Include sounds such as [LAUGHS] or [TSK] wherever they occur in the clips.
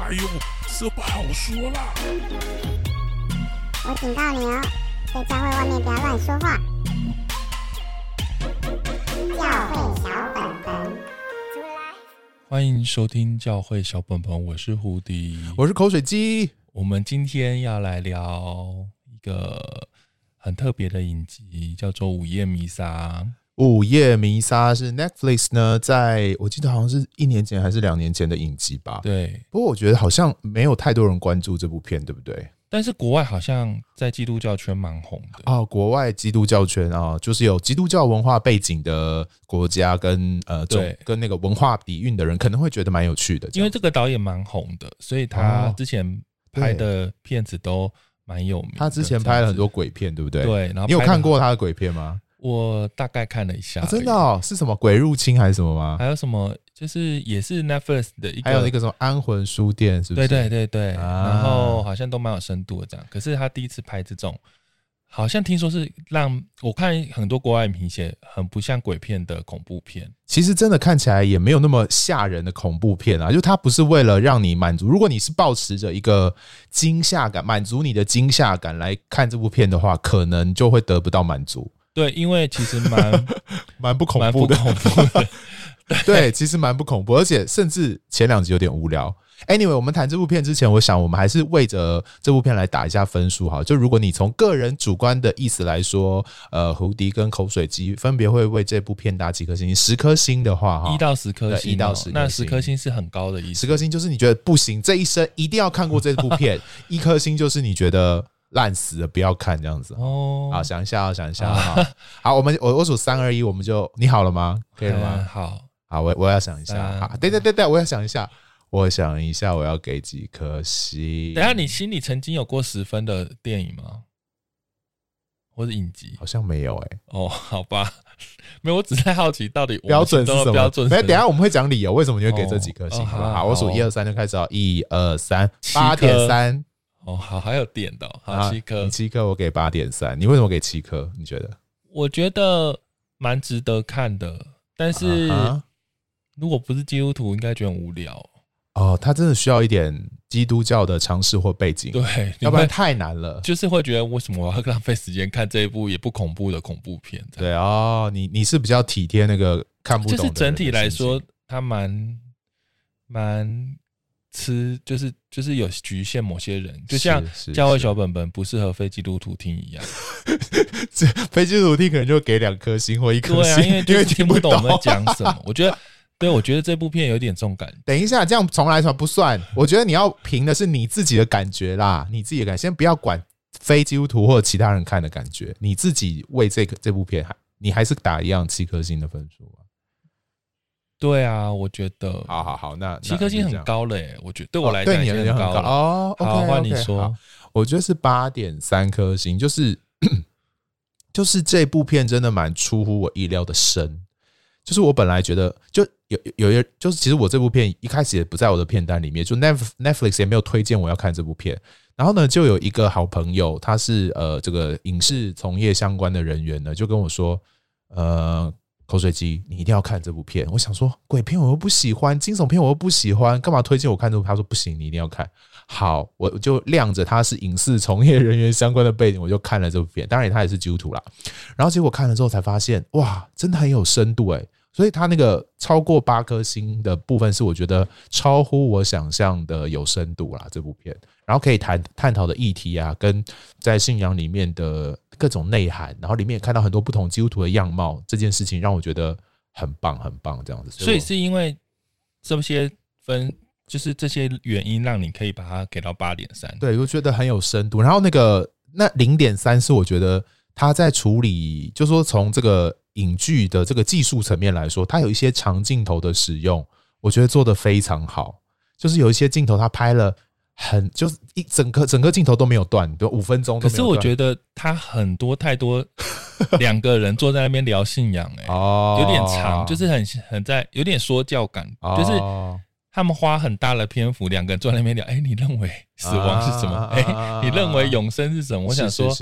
哎呦，这不好说啦！我警告你哦，在教会外面不要乱说话。教会小本本，出来！欢迎收听教会小本本，我是胡迪，我是口水鸡。我们今天要来聊一个很特别的影集，叫做《午夜弥撒》。午夜弥撒是 Netflix 呢，在我记得好像是一年前还是两年前的影集吧。对，不过我觉得好像没有太多人关注这部片，对不对？但是国外好像在基督教圈蛮红的哦。国外基督教圈啊，就是有基督教文化背景的国家跟呃，对，跟那个文化底蕴的人，可能会觉得蛮有趣的。因为这个导演蛮红的，所以他之前拍的片子都蛮有名。他之前拍了很多鬼片，对不对？对，然后你有看过他的鬼片吗？我大概看了一下，真的哦，是什么鬼入侵还是什么吗？还有什么？就是也是 Netflix 的一个，还有那个什么安魂书店，是不是？对对对对，然后好像都蛮有深度的这样。可是他第一次拍这种，好像听说是让我看很多国外影评写很不像鬼片的恐怖片。其实真的看起来也没有那么吓人的恐怖片啊，就它不是为了让你满足。如果你是抱持着一个惊吓感，满足你的惊吓感来看这部片的话，可能就会得不到满足。对，因为其实蛮 [LAUGHS] 蛮不恐怖的，恐怖的。对，[LAUGHS] 对，其实蛮不恐怖，而且甚至前两集有点无聊。Anyway，我们谈这部片之前，我想我们还是为着这部片来打一下分数哈。就如果你从个人主观的意思来说，呃，胡迪跟口水鸡分别会为这部片打几颗星？十颗星的话，哈，一到十颗星，一到十，那十颗星是很高的意思。十颗星就是你觉得不行，这一生一定要看过这部片。[LAUGHS] 一颗星就是你觉得。烂死了，不要看这样子哦。好，想一下，想一下哈。[LAUGHS] 好，我们我我数三二一，我们就你好了吗？可以了吗？好，好，我我要想一下。好，对对对对，我要想一下，我想一下，我要给几颗星？等下，你心里曾经有过十分的电影吗？或者影集？好像没有哎。哦，好吧，[LAUGHS] 没有，我只在好奇到底标准是什么标准？没，等下我们会讲理由，为什么你会给这几颗星？好，我数一二三就开始哦，一二三，八点三。哦，好，还有点的，好，七颗，你七颗，我给八点三，你为什么给七颗？你觉得？我觉得蛮值得看的，但是如果不是基督徒，应该觉得很无聊。哦，他真的需要一点基督教的常识或背景，对，要不然太难了。就是会觉得为什么我要浪费时间看这一部也不恐怖的恐怖片？对哦，你你是比较体贴那个看不懂的。就是整体来说，他蛮蛮。吃就是就是有局限某些人，就像教会小本本不适合非基督徒听一样。[LAUGHS] 这非基督徒听可能就给两颗星或一颗星，因为因为听不懂我们在讲什么。我觉得，对，我觉得这部片有点重感。等一下，这样重来一场不算。我觉得你要凭的是你自己的感觉啦，你自己的感觉，先不要管非基督徒或者其他人看的感觉，你自己为这个这部片还你还是打一样七颗星的分数。对啊，我觉得，好好好，那七颗星很高了诶，我觉得对我来讲已经很高了哦。好，换你说，我觉得是八点三颗星，就是 [CLEARS THROAT] 就是这部片真的蛮出乎我意料的深。就是我本来觉得就有有有，就是其实我这部片一开始也不在我的片单里面，就 Netflix 也没有推荐我要看这部片。然后呢，就有一个好朋友，他是呃这个影视从业相关的人员呢，就跟我说，呃。口水鸡，你一定要看这部片。我想说，鬼片我又不喜欢，惊悚片我又不喜欢，干嘛推荐我看这部？他说不行，你一定要看。好，我就亮着他是影视从业人员相关的背景，我就看了这部片。当然，他也是基督徒啦。然后结果看了之后才发现，哇，真的很有深度诶。所以他那个超过八颗星的部分，是我觉得超乎我想象的有深度啦。这部片，然后可以谈探讨的议题啊，跟在信仰里面的。各种内涵，然后里面也看到很多不同基督徒的样貌，这件事情让我觉得很棒，很棒，这样子。所以是因为这些分，就是这些原因，让你可以把它给到八点三。对，我觉得很有深度。然后那个那零点三是我觉得他在处理，就是说从这个影剧的这个技术层面来说，它有一些长镜头的使用，我觉得做得非常好。就是有一些镜头他拍了。很就是一整个整个镜头都没有断，都五分钟。可是我觉得他很多太多 [LAUGHS] 两个人坐在那边聊信仰，欸，哎，有点长，就是很很在有点说教感，就是他们花很大的篇幅两个人坐在那边聊。哎，你认为死亡是什么？哎，你认为永生是什么？我想说，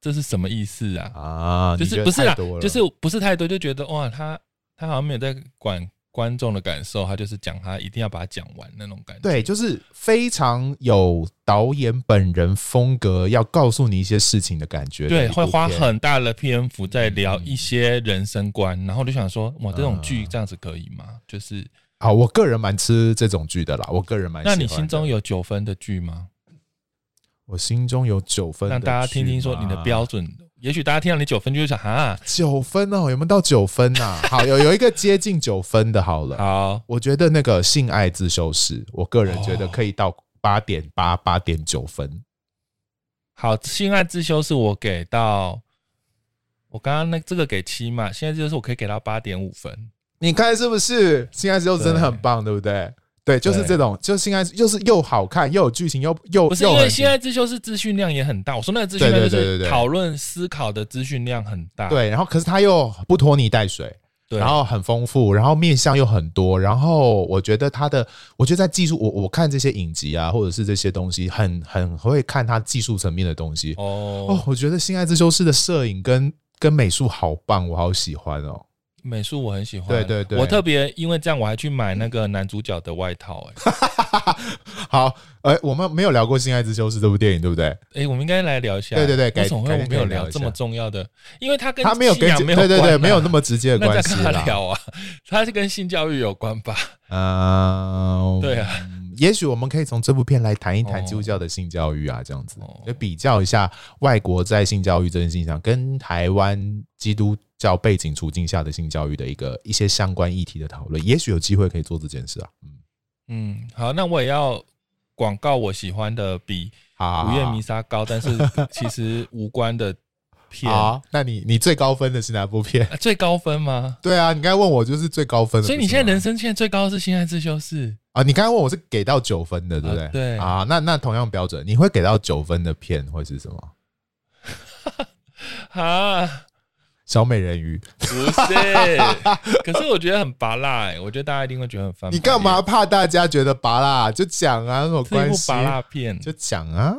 这是什么意思啊？啊，就是不是啦，就是不是太多，就觉得哇，他他好像没有在管。观众的感受，他就是讲他一定要把它讲完那种感觉。对，就是非常有导演本人风格，要告诉你一些事情的感觉。对，会花很大的篇幅在聊一些人生观，嗯、然后就想说，哇，这种剧这样子可以吗？嗯、就是啊，我个人蛮吃这种剧的啦，我个人蛮。那你心中有九分的剧吗？我心中有九分，让大家听听说你的标准。也许大家听到你九分就会想啊，九分哦，有没有到九分呐、啊？[LAUGHS] 好，有有一个接近九分的，好了。好，我觉得那个性爱自修室，我个人觉得可以到八点八八点九分。好，性爱自修室我给到，我刚刚那这个给七嘛，现在就是我可以给到八点五分。你看是不是？性爱自修室真的很棒，对，对不对？对，就是这种，就性爱，就是又好看又有剧情，又又不是因为性爱之修是资讯量也很大。我说那个资讯量就是讨论思考的资讯量很大。对，然后可是它又不拖泥带水，对，然后很丰富，然后面向又很多。然后我觉得它的，我觉得在技术，我我看这些影集啊，或者是这些东西，很很会看它技术层面的东西。哦哦，我觉得性爱之修室的摄影跟跟美术好棒，我好喜欢哦。美术我很喜欢，对对对，我特别因为这样我还去买那个男主角的外套，哎，[LAUGHS] 好，哎，我们没有聊过《性爱之修是》这部电影，对不对？哎，我们应该来聊一下，对对对，为什么没有聊这么重要的？因为他跟他没有跟对对对，没有那么直接的关系他聊啊，他是跟性教育有关吧？啊，对啊。也许我们可以从这部片来谈一谈基督教的性教育啊，这样子就比较一下外国在性教育这件事情上，跟台湾基督教背景处境下的性教育的一个一些相关议题的讨论。也许有机会可以做这件事啊。嗯嗯，好，那我也要广告我喜欢的比《午夜弥撒》高，但是其实无关的片。好，那你你最高分的是哪部片？最高分吗？对啊，你刚才问我就是最高分的。所以你现在人生现在最高的是《性爱自修室》。啊，你刚才问我是给到九分的，对不对？啊对啊，那那同样标准，你会给到九分的片会是什么？[LAUGHS] 啊，小美人鱼不是？可是我觉得很拔辣哎，我觉得大家一定会觉得很烦。你干嘛怕大家觉得拔辣？就讲啊，有关系。拔？辣片就讲啊，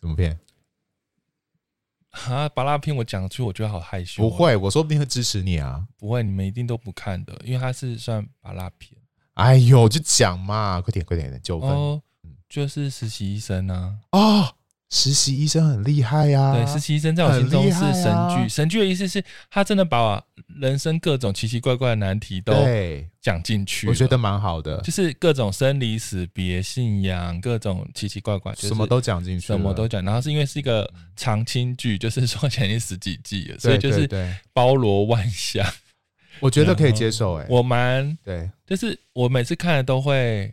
什么片？啊，芭乐片我讲出，我觉得好害羞。不会，我说不定会支持你啊。不会，你们一定都不看的，因为它是算扒拉片。哎呦，就讲嘛，快点快点的九分，哦，就是实习医生啊，哦，实习医生很厉害呀，对，实习医生在我心中是神剧，神剧的意思是他真的把人生各种奇奇怪怪的难题都讲进去，我觉得蛮好的，就是各种生离死别、信仰，各种奇奇怪怪，什么都讲进去，什么都讲，然后是因为是一个长青剧，就是说前面十几季了，所以就是包罗万象。我觉得可以接受哎、欸，我蛮对，就是我每次看了都会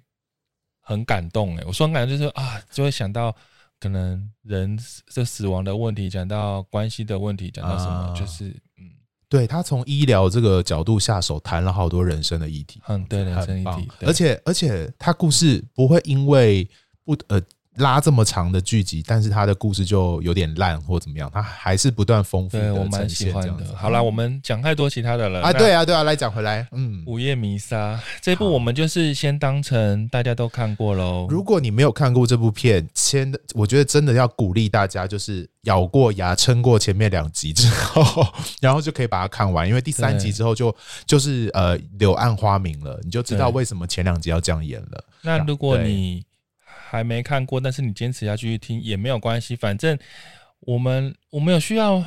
很感动哎、欸，我说很感动就是啊，就会想到可能人这死亡的问题，讲到关系的问题，讲到什么，啊、就是嗯，对他从医疗这个角度下手，谈了好多人生的议题，嗯，对，人生议题，而且而且他故事不会因为不呃。拉这么长的剧集，但是他的故事就有点烂或怎么样，他还是不断丰富的呈现。对，我蛮喜欢的。好啦，我们讲太多其他的了啊！对啊，对啊，来讲回来，嗯，《午夜弥撒》这部我们就是先当成大家都看过喽。如果你没有看过这部片，先，我觉得真的要鼓励大家，就是咬过牙撑过前面两集之后，[LAUGHS] 然后就可以把它看完，因为第三集之后就就是呃柳暗花明了，你就知道为什么前两集要这样演了。那如果你还没看过，但是你坚持要继续听也没有关系，反正我们我们有需要，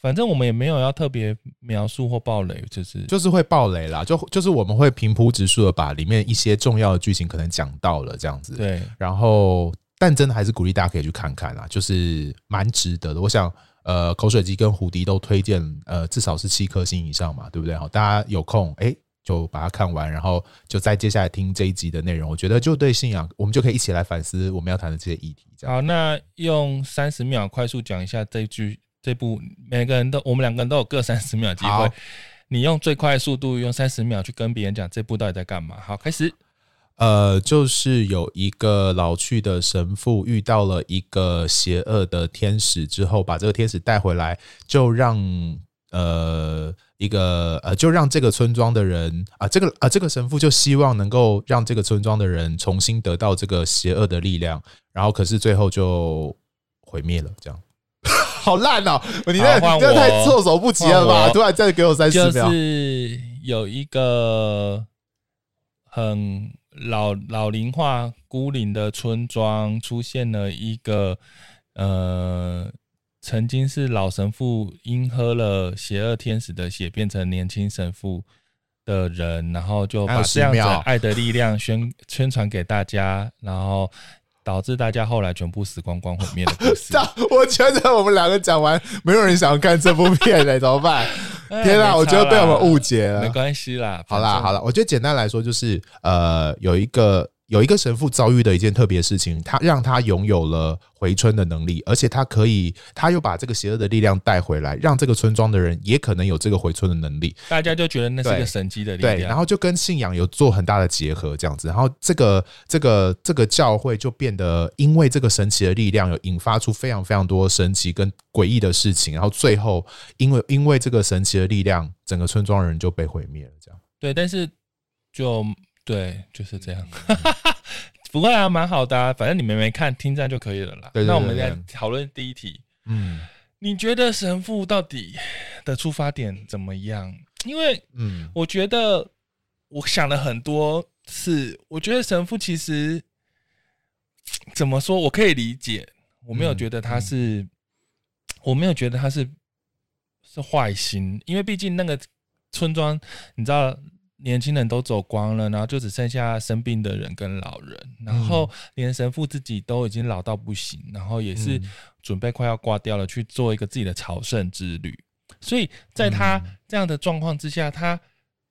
反正我们也没有要特别描述或爆雷，就是就是会爆雷啦，就就是我们会平铺直述的把里面一些重要的剧情可能讲到了这样子，对，然后但真的还是鼓励大家可以去看看啦，就是蛮值得的。我想呃，口水鸡跟胡迪都推荐，呃，至少是七颗星以上嘛，对不对？好，大家有空哎。欸就把它看完，然后就再接下来听这一集的内容。我觉得就对信仰，我们就可以一起来反思我们要谈的这些议题。好，那用三十秒快速讲一下这句这部，每个人都我们两个人都有各三十秒机会。你用最快速度用三十秒去跟别人讲这部到底在干嘛？好，开始。呃，就是有一个老去的神父遇到了一个邪恶的天使之后，把这个天使带回来，就让呃。一个呃，就让这个村庄的人啊，这个啊，这个神父就希望能够让这个村庄的人重新得到这个邪恶的力量，然后可是最后就毁灭了，这样，[LAUGHS] 好烂哦！你这你这太措手不及了吧？突然再给我三十秒，就是有一个很老老龄化、孤零的村庄，出现了一个呃，曾经是老神父因喝了邪恶天使的血变成年轻神父的人，然后就把这样子爱的力量宣宣传给大家，然后。导致大家后来全部死光光毁灭的故事。[LAUGHS] 我觉得我们两个讲完，没有人想要看这部片嘞，怎么办？[LAUGHS] 天啊，我觉得被我们误解了。没关系啦，好啦好啦，我觉得简单来说就是，呃，有一个。有一个神父遭遇的一件特别事情，他让他拥有了回春的能力，而且他可以，他又把这个邪恶的力量带回来，让这个村庄的人也可能有这个回春的能力。大家就觉得那是一个神迹的力量，对，然后就跟信仰有做很大的结合，这样子，然后这个这个这个教会就变得，因为这个神奇的力量，有引发出非常非常多神奇跟诡异的事情，然后最后因为因为这个神奇的力量，整个村庄人就被毁灭了，这样。对，但是就。对，就是这样。不过啊，蛮好的啊，反正你们没看，听这样就可以了啦。对对对对，那我们来讨论第一题。嗯，你觉得神父到底的出发点怎么样？因为，嗯，我觉得我想了很多次，我觉得神父其实怎么说，我可以理解，我没有觉得他是，嗯嗯、我没有觉得他是是坏心，因为毕竟那个村庄，你知道。年轻人都走光了，然后就只剩下生病的人跟老人，然后连神父自己都已经老到不行，然后也是准备快要挂掉了，去做一个自己的朝圣之旅。所以在他这样的状况之下，他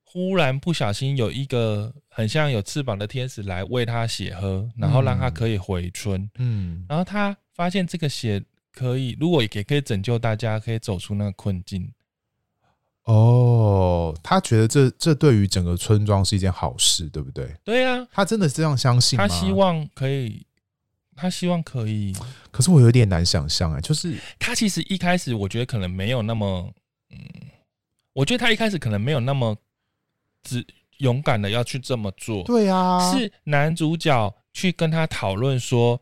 忽然不小心有一个很像有翅膀的天使来喂他血喝，然后让他可以回春。嗯，然后他发现这个血可以，如果也可以拯救大家，可以走出那个困境。哦，他觉得这这对于整个村庄是一件好事，对不对？对呀、啊，他真的是这样相信吗？他希望可以，他希望可以。可是我有点难想象哎，就是他其实一开始我觉得可能没有那么，嗯，我觉得他一开始可能没有那么只勇敢的要去这么做。对啊，是男主角去跟他讨论说，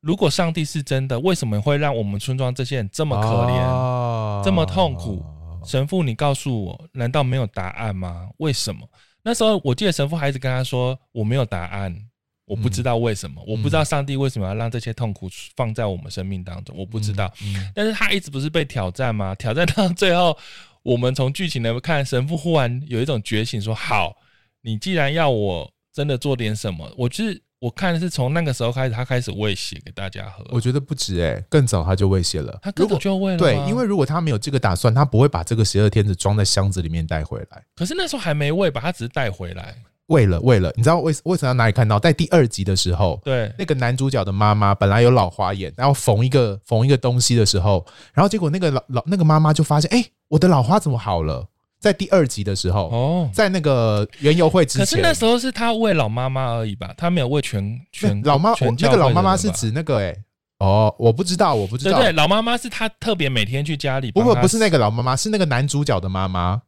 如果上帝是真的，为什么会让我们村庄这些人这么可怜，啊、这么痛苦？神父，你告诉我，难道没有答案吗？为什么？那时候我记得神父还一直跟他说：“我没有答案，我不知道为什么，嗯、我不知道上帝为什么要让这些痛苦放在我们生命当中，我不知道。嗯嗯”但是他一直不是被挑战吗？[LAUGHS] 挑战到最后，我们从剧情来看，神父忽然有一种觉醒，说：“好，你既然要我真的做点什么，我就是。”我看的是从那个时候开始，他开始喂血给大家喝。我觉得不止哎、欸，更早他就喂血了。他更早就喂了。对，因为如果他没有这个打算，他不会把这个邪恶天使装在箱子里面带回来。可是那时候还没喂吧，他只是带回来。喂了，喂了。你知道为为什么要哪里看到？在第二集的时候，对，那个男主角的妈妈本来有老花眼，然后缝一个缝一个东西的时候，然后结果那个老老那个妈妈就发现，哎、欸，我的老花怎么好了？在第二集的时候，哦，在那个园游会之前，可是那时候是他喂老妈妈而已吧，他没有喂全全老妈。那个老妈妈是指那个哎、欸，哦，我不知道，我不知道。对对，老妈妈是他特别每天去家里。不不不是那个老妈妈，是那个男主角的妈妈。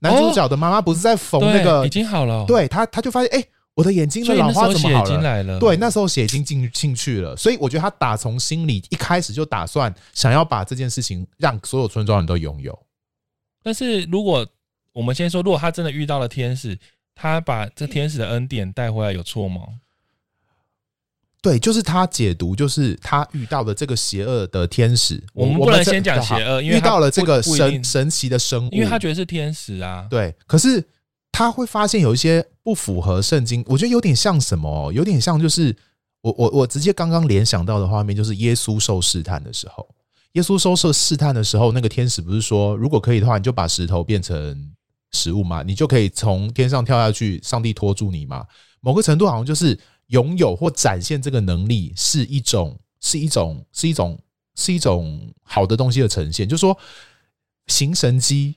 男主角的妈妈不是在缝那个，已经好了。对他，他就发现哎、欸，我的眼睛的老花怎么好了？了对，那时候血已经进进去了，所以我觉得他打从心里一开始就打算想要把这件事情让所有村庄人都拥有。但是如果我们先说，如果他真的遇到了天使，他把这天使的恩典带回来，有错吗？对，就是他解读，就是他遇到的这个邪恶的天使。我们不能先讲邪恶，因为遇到了这个神神奇的生物，因为他觉得是天使啊。对，可是他会发现有一些不符合圣经，我觉得有点像什么？有点像就是我我我直接刚刚联想到的画面，就是耶稣受试探的时候，耶稣收受试探的时候，那个天使不是说，如果可以的话，你就把石头变成。食物嘛，你就可以从天上跳下去，上帝托住你嘛。某个程度好像就是拥有或展现这个能力是一种，是一种，是一种，是一种好的东西的呈现。就是说行神机，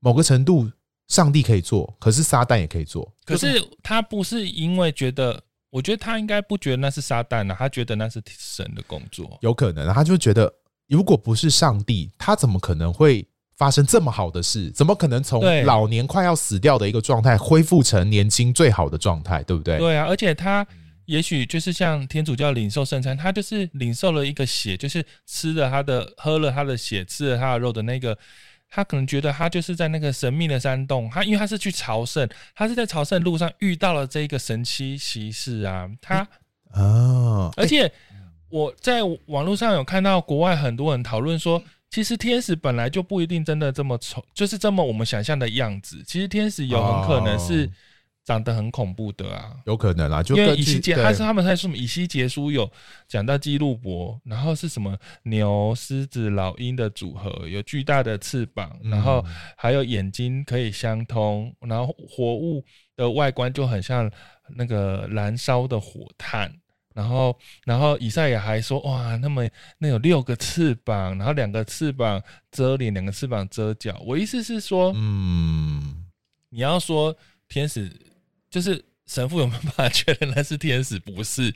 某个程度上帝可以做，可是撒旦也可以做。可是他不是因为觉得，我觉得他应该不觉得那是撒旦啊，他觉得那是神的工作。有可能，他就觉得如果不是上帝，他怎么可能会？发生这么好的事，怎么可能从老年快要死掉的一个状态恢复成年轻最好的状态？对不对？对啊，而且他也许就是像天主教领受圣餐，他就是领受了一个血，就是吃了他的、喝了他的血、吃了他的肉的那个，他可能觉得他就是在那个神秘的山洞，他因为他是去朝圣，他是在朝圣路上遇到了这个神奇骑士啊，他啊，而且我在网络上有看到国外很多人讨论说，其实天使本来就不一定真的这么丑，就是这么我们想象的样子，其实天使有很可能是。长得很恐怖的啊，有可能啊，就因为以西结，他是他们在说什么以西结书有讲到基路伯，然后是什么牛、狮子、老鹰的组合，有巨大的翅膀，然后还有眼睛可以相通，然后活物的外观就很像那个燃烧的火炭，然后然后以赛亚还说哇，那么那有六个翅膀，然后两个翅膀遮脸，两个翅膀遮脚。我意思是说，嗯，你要说天使。就是神父有没有办法确认那是天使？不是，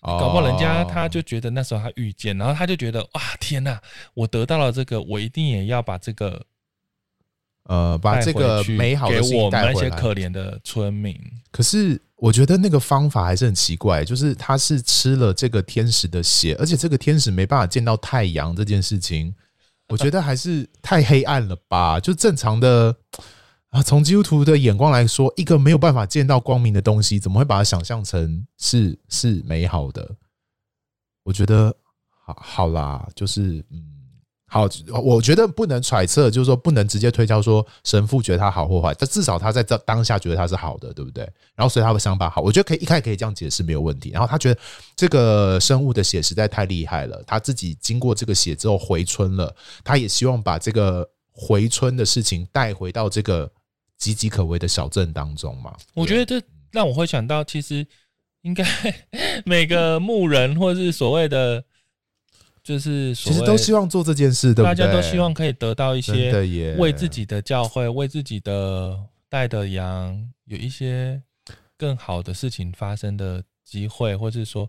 搞不好人家他就觉得那时候他遇见，然后他就觉得哇天哪，我得到了这个，我一定也要把这个，呃，把这个美好的给我们那些可怜的村民。可是我觉得那个方法还是很奇怪，就是他是吃了这个天使的血，而且这个天使没办法见到太阳这件事情，我觉得还是太黑暗了吧？[LAUGHS] 就正常的。啊，从基督徒的眼光来说，一个没有办法见到光明的东西，怎么会把它想象成是是美好的？我觉得好好啦，就是嗯，好，我觉得不能揣测，就是说不能直接推敲说神父觉得他好或坏，但至少他在这当下觉得他是好的，对不对？然后所以他的想法好，我觉得可以一开始可以这样解释没有问题。然后他觉得这个生物的血实在太厉害了，他自己经过这个血之后回春了，他也希望把这个回春的事情带回到这个。岌岌可危的小镇当中嘛，我觉得这让我会想到，其实应该 [LAUGHS] 每个牧人或者是所谓的，就是其实都希望做这件事，对不对？大家都希望可以得到一些为自己的教会、为自己的带的羊有一些更好的事情发生的机会，或是说，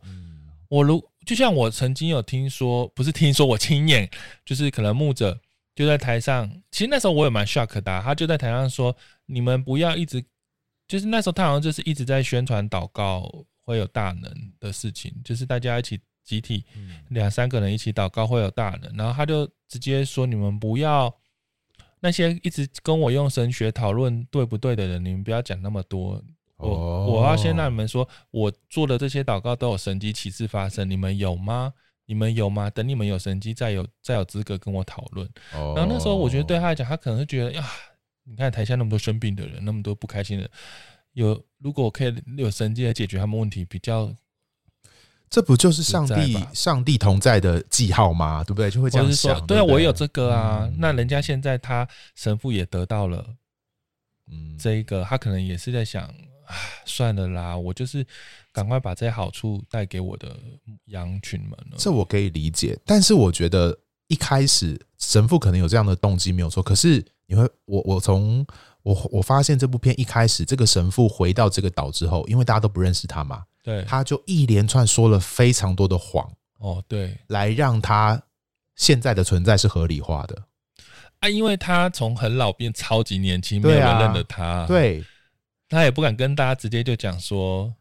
我如就像我曾经有听说，不是听说，我亲眼就是可能牧者。就在台上，其实那时候我也蛮 shock 的啊。他就在台上说：“你们不要一直，就是那时候他好像就是一直在宣传祷告会有大能的事情，就是大家一起集体两三个人一起祷告会有大能。”然后他就直接说：“你们不要那些一直跟我用神学讨论对不对的人，你们不要讲那么多。我我要先让你们说，我做的这些祷告都有神迹奇事发生，你们有吗？”你们有吗？等你们有神迹，再有再有资格跟我讨论。然后那时候，我觉得对他来讲，他可能会觉得呀，你看台下那么多生病的人，那么多不开心的人，有如果我可以有神迹来解决他们问题，比较，这不就是上帝上帝同在的记号吗？对不对？就会这样想。对啊，我也有这个啊。那人家现在他神父也得到了，嗯，这一个他可能也是在想。算了啦，我就是赶快把这些好处带给我的羊群们了。这我可以理解，但是我觉得一开始神父可能有这样的动机没有错。可是你会，我我从我我发现这部片一开始，这个神父回到这个岛之后，因为大家都不认识他嘛，对，他就一连串说了非常多的谎。哦，对，来让他现在的存在是合理化的啊，因为他从很老变超级年轻，没有人认得他，对。他也不敢跟大家直接就讲说，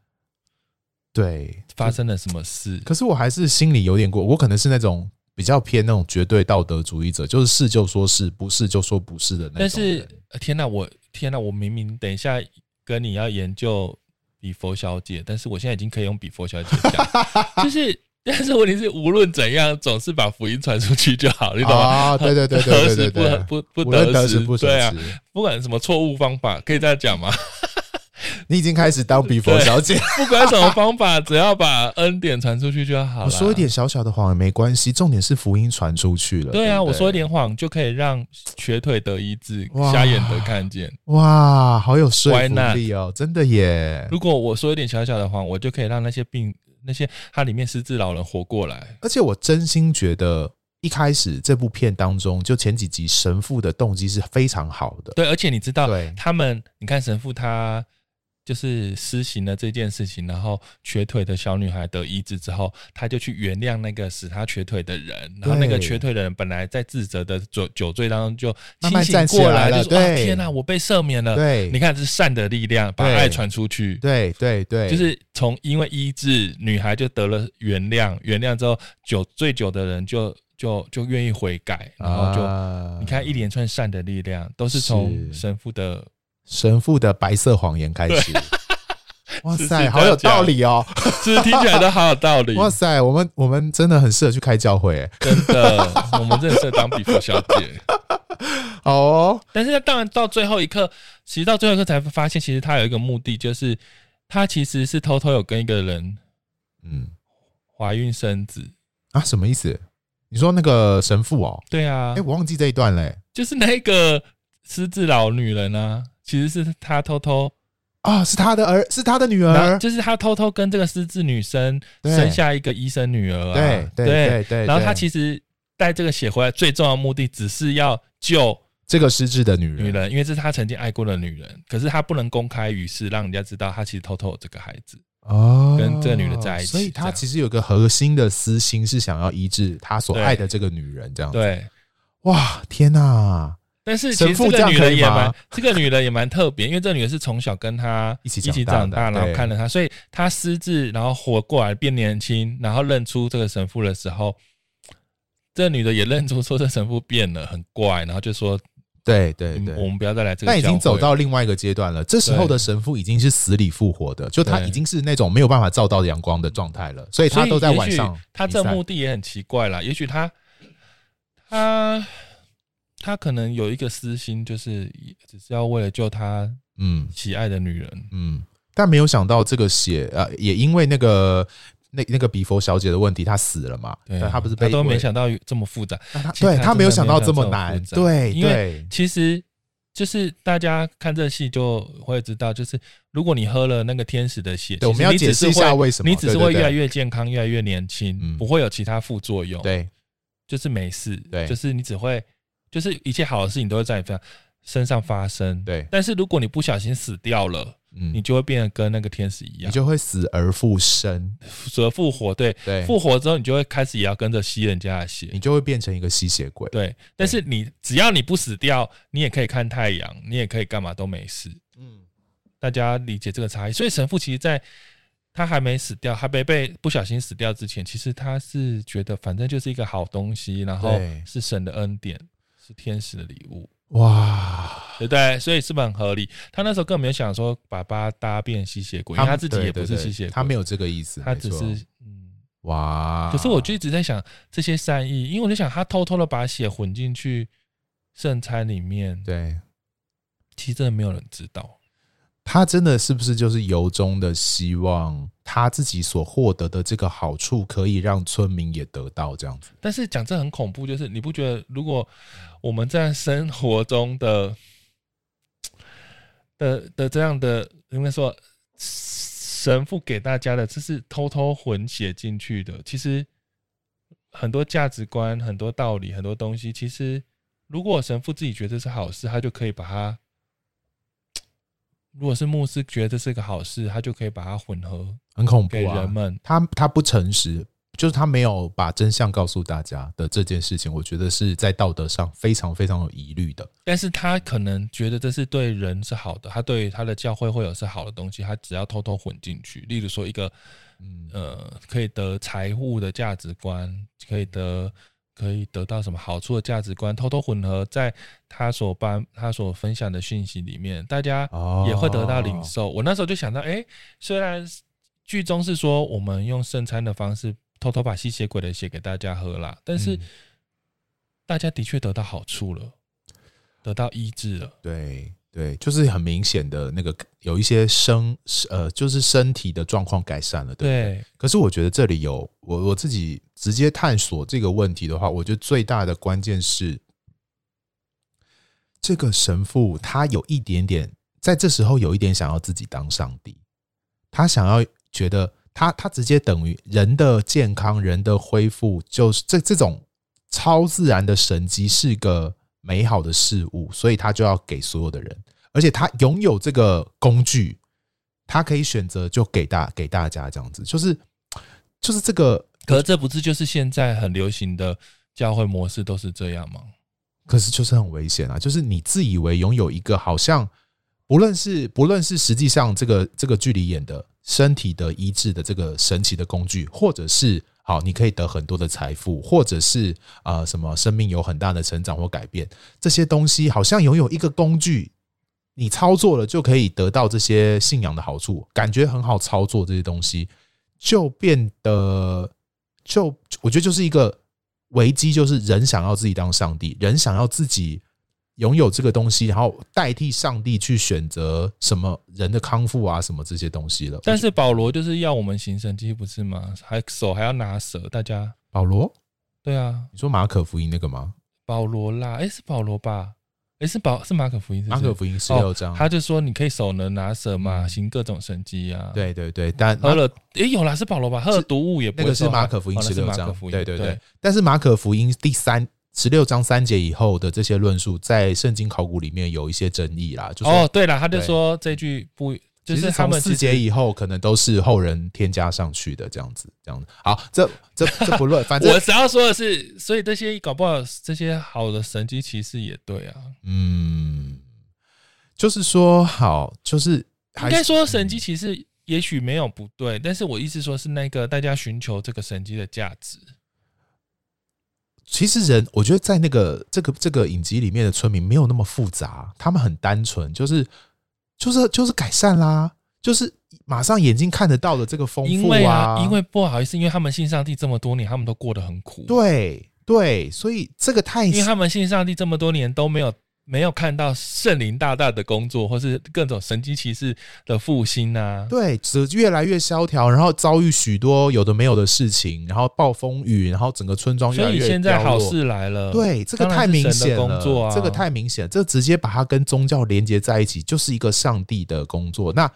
对，发生了什么事。可是我还是心里有点过，我可能是那种比较偏那种绝对道德主义者，就是是就说是，不是就说不是的那种。但是天哪，我天哪，我明明等一下跟你要研究比佛小姐，但是我现在已经可以用比佛小姐讲，就是。[LAUGHS] 但是问题是，无论怎样，总是把福音传出去就好，你懂吗？啊，对对对对对对，不不不得时不对啊，不管什么错误方法，可以这样讲吗？你已经开始当比佛小姐，[LAUGHS] 不管什么方法，只要把恩典传出去就好了。我说一点小小的谎也没关系，重点是福音传出去了。对啊，我说一点谎就可以让瘸腿得医治，瞎眼得看见。哇，好有说服力哦，真的耶！如果我说一点小小的谎，我就可以让那些病。那些它里面失智老人活过来，而且我真心觉得一开始这部片当中，就前几集神父的动机是非常好的。对，而且你知道，他们你看神父他。就是施行了这件事情，然后瘸腿的小女孩得医治之后，他就去原谅那个使他瘸腿的人，然后那个瘸腿的人本来在自责的酒酒醉当中就清醒过来，就说：“啊，天哪，我被赦免了。”对，你看这是善的力量，把爱传出去。对对对，就是从因为医治女孩就得了原谅，原谅之后酒醉酒的人就。就就愿意悔改，然后就、啊、你看一连串善的力量都是从神父的神父的白色谎言开始。[LAUGHS] 哇塞，好有道理哦！其 [LAUGHS] 实听起来都好有道理。[LAUGHS] 哇塞，我们我们真的很适合去开教会，真的，我们真的适合当比佛小姐。好哦，但是当然到最后一刻，其实到最后一刻才发现，其实他有一个目的，就是他其实是偷偷有跟一个人，嗯，怀孕生子啊？什么意思？你说那个神父哦？对啊，哎、欸，我忘记这一段嘞，就是那个失智老女人啊，其实是他偷偷。啊、哦，是他的儿，是他的女儿，就是他偷偷跟这个失智女生生下一个医生女儿啊，对对对对，对。然后他其实带这个血回来，最重要的目的只是要救这个失智的女人，女人，因为这是他曾经爱过的女人，可是他不能公开于世，让人家知道他其实偷偷有这个孩子哦，跟这个女的在一起，所以他其实有个核心的私心是想要医治他所爱的这个女人，这样子。对，哇，天哪！但是其实这个女人也蛮，这个女人也蛮特别，因为这个女人是从小跟他 [LAUGHS] 一起一起长大，然后看着他，所以她失智，然后活过来变年轻，然后认出这个神父的时候，这个女的也认出说这神父变了，很怪，然后就说：“对对对，我们不要再来这个。”但已经走到另外一个阶段了。这时候的神父已经是死里复活的，就他已经是那种没有办法照到阳光的状态了，所以他都在晚上。他这目的也很奇怪啦，也许他他。他可能有一个私心，就是只是要为了救他嗯。喜爱的女人。嗯，嗯，但没有想到这个血啊，也因为那个那那个比佛小姐的问题，她死了嘛？对，她不是被他都没想到这么复杂，他对他没有想到这么难，对，因为其实就是大家看这戏就会知道，就是如果你喝了那个天使的血，对我们要解释一下为什么，你只是会越来越健康，越来越年轻，不会有其他副作用，对，就是没事，对，就是你只会。就是一切好的事情都会在你身上发生，对。但是如果你不小心死掉了，嗯，你就会变得跟那个天使一样，你就会死而复生，死而复活，对对。复活之后，你就会开始也要跟着吸人家的血，你就会变成一个吸血鬼，对。但是你只要你不死掉，你也可以看太阳，你也可以干嘛都没事，嗯。大家理解这个差异，所以神父其实在他还没死掉，还没被不小心死掉之前，其实他是觉得反正就是一个好东西，然后是神的恩典。天使的礼物哇，对不对？所以是不是很合理？他那时候根本没有想说把爸搭变吸血鬼，因为他自己也不是吸血鬼，他没有这个意思，他只是嗯哇。可是我就一直在想这些善意，因为我就想他偷偷的把血混进去圣餐里面，对，其实真的没有人知道。他真的是不是就是由衷的希望他自己所获得的这个好处可以让村民也得到这样子？但是讲这很恐怖，就是你不觉得如果我们在生活中的的的这样的，应该说神父给大家的，这是偷偷混血进去的。其实很多价值观、很多道理、很多东西，其实如果神父自己觉得是好事，他就可以把它。如果是牧师觉得这是个好事，他就可以把它混合，很恐怖啊！给人们，他他不诚实，就是他没有把真相告诉大家的这件事情，我觉得是在道德上非常非常有疑虑的。但是他可能觉得这是对人是好的，他对他的教会会有是好的东西，他只要偷偷混进去。例如说一个，呃，可以得财务的价值观，可以得。可以得到什么好处的价值观，偷偷混合在他所办、他所分享的讯息里面，大家也会得到领受。我那时候就想到，哎，虽然剧中是说我们用圣餐的方式偷偷把吸血鬼的血给大家喝了，但是大家的确得到好处了，得到医治了。对。对，就是很明显的那个有一些生呃，就是身体的状况改善了，对不对？对。可是我觉得这里有我我自己直接探索这个问题的话，我觉得最大的关键是这个神父他有一点点在这时候有一点想要自己当上帝，他想要觉得他他直接等于人的健康、人的恢复，就是这这种超自然的神迹是个。美好的事物，所以他就要给所有的人，而且他拥有这个工具，他可以选择就给大给大家这样子，就是就是这个。可是这不是就是现在很流行的教会模式都是这样吗？可是就是很危险啊！就是你自以为拥有一个好像不论是不论是实际上这个这个剧里演的身体的医治的这个神奇的工具，或者是。好，你可以得很多的财富，或者是呃什么生命有很大的成长或改变，这些东西好像拥有一个工具，你操作了就可以得到这些信仰的好处，感觉很好操作，这些东西就变得就我觉得就是一个危机，就是人想要自己当上帝，人想要自己。拥有这个东西，然后代替上帝去选择什么人的康复啊，什么这些东西了。但是保罗就是要我们行神迹，不是吗？还手还要拿蛇，大家。保罗？对啊，你说马可福音那个吗？保罗啦，诶，是保罗吧？诶，是保是马可福音是？马可福音十六章，他就说你可以手能拿蛇嘛，行各种神迹啊。对对对，但喝了诶，有啦，是保罗吧？喝了毒物也不那个是马可福音十六章，对对对。对但是马可福音第三。十六章三节以后的这些论述，在圣经考古里面有一些争议啦。就是、哦，对了，他就说这句不，就是他们四节以后可能都是后人添加上去的，这样子，这样子。好，这这这不论，反正 [LAUGHS] 我只要说的是，所以这些搞不好这些好的神机骑士也对啊。嗯，就是说好，就是应该说神机骑士也许没有不对，但是我意思说是那个大家寻求这个神机的价值。其实人，我觉得在那个这个这个影集里面的村民没有那么复杂，他们很单纯，就是就是就是改善啦，就是马上眼睛看得到的这个丰富啊。因为啊，因为不好意思，因为他们信上帝这么多年，他们都过得很苦。对对，所以这个太，因为他们信上帝这么多年都没有。没有看到圣灵大大的工作，或是各种神机骑士的复兴啊？对，只越来越萧条，然后遭遇许多有的没有的事情，然后暴风雨，然后整个村庄越来越所以现在好事来了。对，这个太明显了，工作啊，这个太明显，这直接把它跟宗教连接在一起，就是一个上帝的工作。那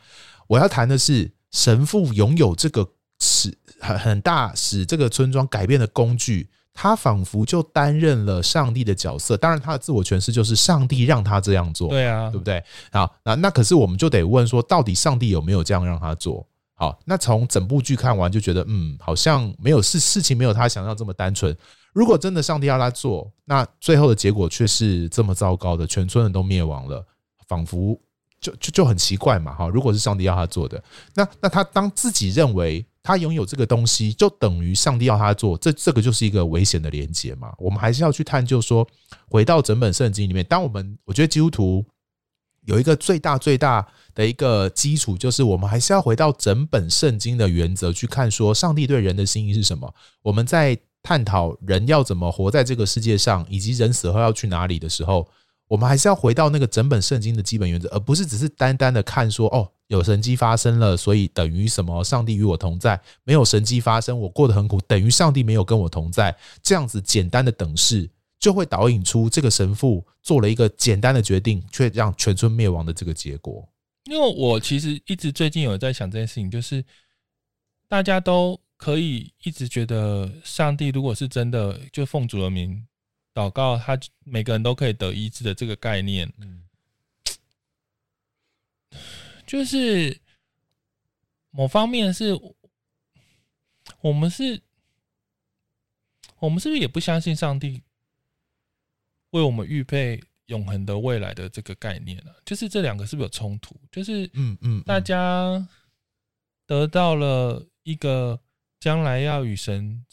我要谈的是，神父拥有这个使很很大使这个村庄改变的工具。他仿佛就担任了上帝的角色，当然他的自我诠释就是上帝让他这样做，对啊，对不对？好，那那可是我们就得问说，到底上帝有没有这样让他做？好，那从整部剧看完就觉得，嗯，好像没有事，事情没有他想象这么单纯。如果真的上帝要他做，那最后的结果却是这么糟糕的，全村人都灭亡了，仿佛就就就很奇怪嘛。哈，如果是上帝要他做的，那那他当自己认为。他拥有这个东西，就等于上帝要他做，这这个就是一个危险的连接嘛。我们还是要去探究说，回到整本圣经里面，当我们我觉得基督徒有一个最大最大的一个基础，就是我们还是要回到整本圣经的原则去看，说上帝对人的心意是什么。我们在探讨人要怎么活在这个世界上，以及人死后要去哪里的时候，我们还是要回到那个整本圣经的基本原则，而不是只是单单的看说哦。有神迹发生了，所以等于什么？上帝与我同在。没有神迹发生，我过得很苦，等于上帝没有跟我同在。这样子简单的等式，就会导引出这个神父做了一个简单的决定，却让全村灭亡的这个结果。因为我其实一直最近有在想这件事情，就是大家都可以一直觉得，上帝如果是真的，就奉主的名祷告，他每个人都可以得医治的这个概念，嗯。就是某方面是，我们是，我们是不是也不相信上帝为我们预备永恒的未来的这个概念呢？就是这两个是不是有冲突？就是嗯嗯，大家得到了一个将来要与神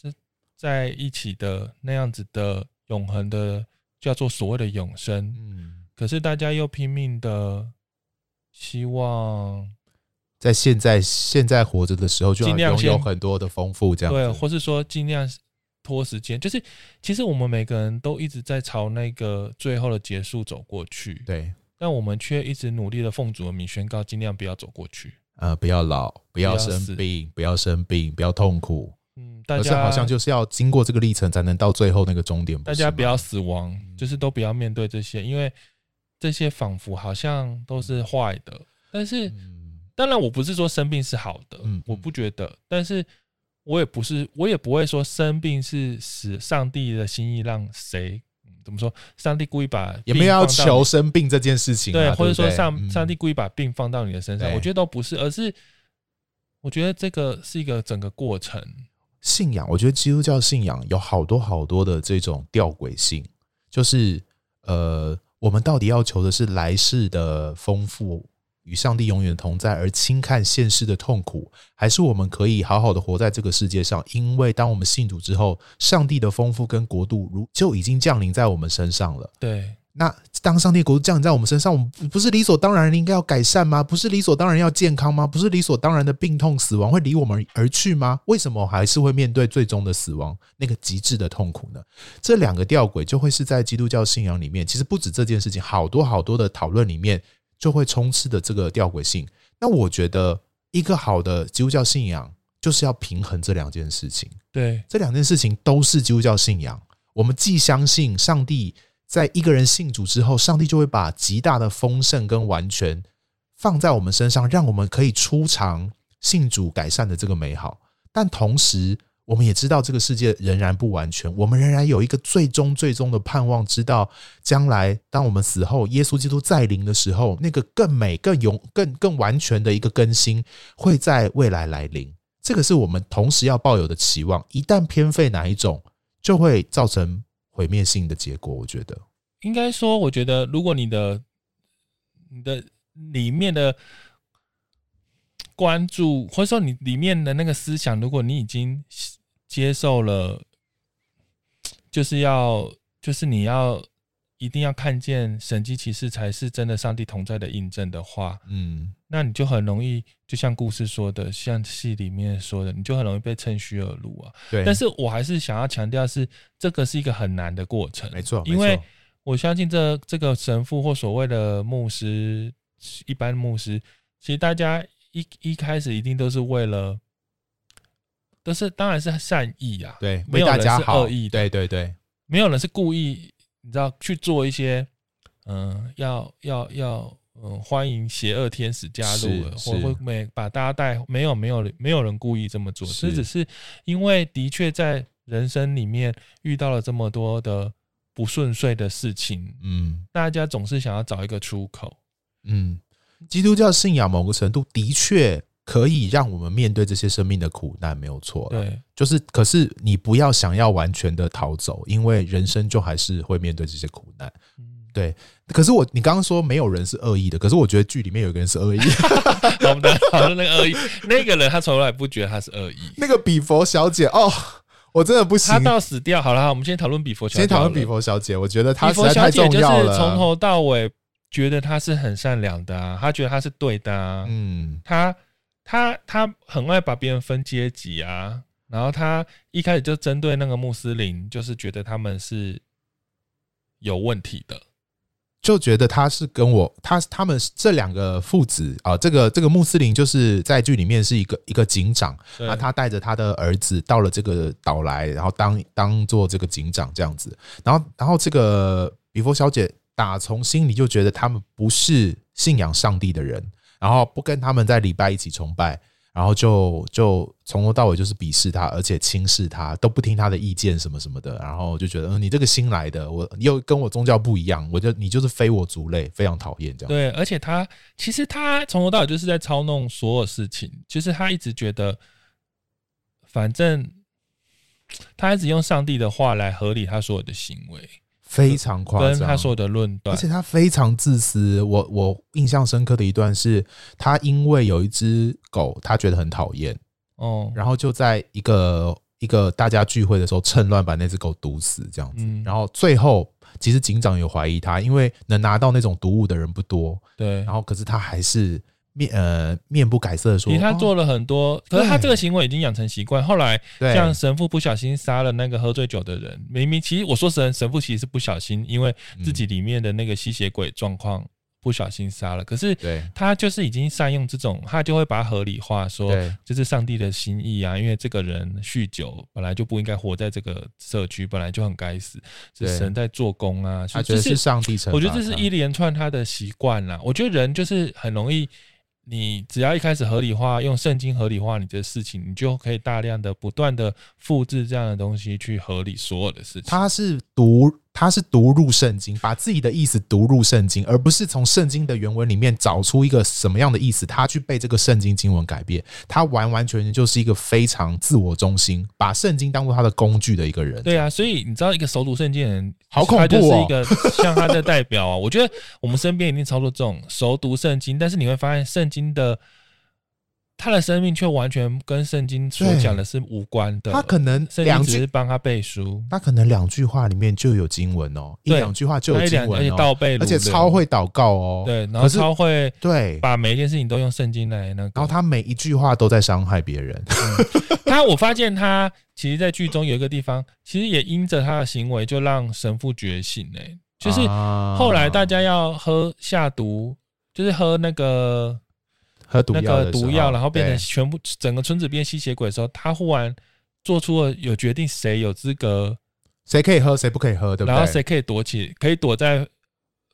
在一起的那样子的永恒的叫做所谓的永生，嗯，可是大家又拼命的。希望在现在现在活着的时候，就尽量有很多的丰富，这样对，或是说尽量拖时间。就是其实我们每个人都一直在朝那个最后的结束走过去，对。但我们却一直努力的奉主的名宣告，尽量不要走过去。呃，不要老，不要生病，不要生病，不要痛苦。嗯，大家好像就是要经过这个历程，才能到最后那个终点。大家不要死亡，就是都不要面对这些，因为。这些仿佛好像都是坏的，但是当然我不是说生病是好的，我不觉得，但是我也不是，我也不会说生病是使上帝的心意让谁怎么说，上帝故意把也没有要求生病这件事情，对，或者说上上帝故意把病放到你的身上，我觉得都不是，而是我觉得这个是一个整个过程。信仰，我觉得基督教信仰有好多好多的这种吊诡性，就是呃。我们到底要求的是来世的丰富，与上帝永远同在，而轻看现世的痛苦，还是我们可以好好的活在这个世界上？因为当我们信主之后，上帝的丰富跟国度如就已经降临在我们身上了。对，那当上帝国度降临在我们身上，我们不是理所当然应该要改善吗？不是理所当然要健康吗？不是理所当然的病痛死亡会离我们而去吗？为什么还是会面对最终的死亡那个极致的痛苦呢？这两个吊诡就会是在基督教信仰里面，其实不止这件事情，好多好多的讨论里面。就会充斥的这个吊诡性。那我觉得一个好的基督教信仰就是要平衡这两件事情。对，这两件事情都是基督教信仰。我们既相信上帝在一个人信主之后，上帝就会把极大的丰盛跟完全放在我们身上，让我们可以初尝信主改善的这个美好。但同时，我们也知道这个世界仍然不完全，我们仍然有一个最终最终的盼望，知道将来当我们死后，耶稣基督再临的时候，那个更美、更永、更更完全的一个更新会在未来来临。这个是我们同时要抱有的期望。一旦偏废哪一种，就会造成毁灭性的结果。我觉得，应该说，我觉得如果你的你的里面的。关注，或者说你里面的那个思想，如果你已经接受了，就是要，就是你要一定要看见神迹奇事才是真的上帝同在的印证的话，嗯，那你就很容易，就像故事说的，像戏里面说的，你就很容易被趁虚而入啊。对，但是我还是想要强调是，这个是一个很难的过程，没错，因为我相信这这个神父或所谓的牧师，一般牧师，其实大家。一一开始一定都是为了，都是当然是善意啊，对，没有人是恶意的，对对对，没有人是故意，你知道去做一些，嗯、呃，要要要，嗯、呃，欢迎邪恶天使加入了，或会没把大家带，没有没有没有人故意这么做，这只是因为的确在人生里面遇到了这么多的不顺遂的事情，嗯，大家总是想要找一个出口，嗯。基督教信仰某个程度的确可以让我们面对这些生命的苦难，没有错。对，就是，可是你不要想要完全的逃走，因为人生就还是会面对这些苦难。对。可是我，你刚刚说没有人是恶意的，可是我觉得剧里面有一个人是恶意。[LAUGHS] 我们讨论那个恶意，那个人他从来不觉得他是恶意。那个比佛小姐哦，我真的不行。他到死掉好了，我们先讨论比佛小姐。先讨论比佛小姐，我觉得她实在太重要了。从头到尾。觉得她是很善良的啊，她觉得她是对的啊，嗯，他他他很爱把别人分阶级啊，然后他一开始就针对那个穆斯林，就是觉得他们是有问题的，就觉得他是跟我他他们这两个父子啊，这个这个穆斯林就是在剧里面是一个一个警长那，他带着他的儿子到了这个岛来，然后当当做这个警长这样子，然后然后这个比佛小姐。打从心里就觉得他们不是信仰上帝的人，然后不跟他们在礼拜一起崇拜，然后就就从头到尾就是鄙视他，而且轻视他，都不听他的意见什么什么的，然后就觉得，嗯，你这个新来的，我又跟我宗教不一样，我就你就是非我族类，非常讨厌这样。对，而且他其实他从头到尾就是在操弄所有事情，就是他一直觉得，反正他一直用上帝的话来合理他所有的行为。非常夸张，跟他说的论断，而且他非常自私。我我印象深刻的一段是，他因为有一只狗，他觉得很讨厌，哦，然后就在一个一个大家聚会的时候，趁乱把那只狗毒死，这样子。然后最后，其实警长有怀疑他，因为能拿到那种毒物的人不多，对。然后可是他还是。面呃面不改色的说，他做了很多，哦、可是他这个行为已经养成习惯。后来像神父不小心杀了那个喝醉酒的人，明明其实我说神神父其实是不小心，因为自己里面的那个吸血鬼状况不小心杀了。可是他就是已经善用这种，他就会把它合理化，说这是上帝的心意啊，因为这个人酗酒本来就不应该活在这个社区，本来就很该死，是神在做工啊。他觉得是上帝我觉得这是一连串他的习惯啦。我觉得人就是很容易。你只要一开始合理化，用圣经合理化你的事情，你就可以大量的不断的复制这样的东西去合理所有的事情。他是读他是读入圣经，把自己的意思读入圣经，而不是从圣经的原文里面找出一个什么样的意思，他去被这个圣经经文改变。他完完全全就是一个非常自我中心，把圣经当做他的工具的一个人。对啊，所以你知道，一个熟读圣经的人，好恐怖哦，就是一个像他的代表啊。我觉得我们身边一定操作这种熟读圣经，但是你会发现圣经的。他的生命却完全跟圣经所讲的是无关的。他可能两句只是帮他背书，他可能两句话里面就有经文哦，一两句话就有经文，而且倒背，而且超会祷告哦。对，然后超会对，把每一件事情都用圣经来那个。然后他每一句话都在伤害别人。嗯、[LAUGHS] 他我发现他其实，在剧中有一个地方，其实也因着他的行为，就让神父觉醒诶、欸，就是后来大家要喝下毒，就是喝那个。喝毒药那个毒药，然后变成全部整个村子变吸血鬼的时候，他忽然做出了有决定，谁有资格，谁可以喝，谁不可以喝，对不对？然后谁可以躲起，可以躲在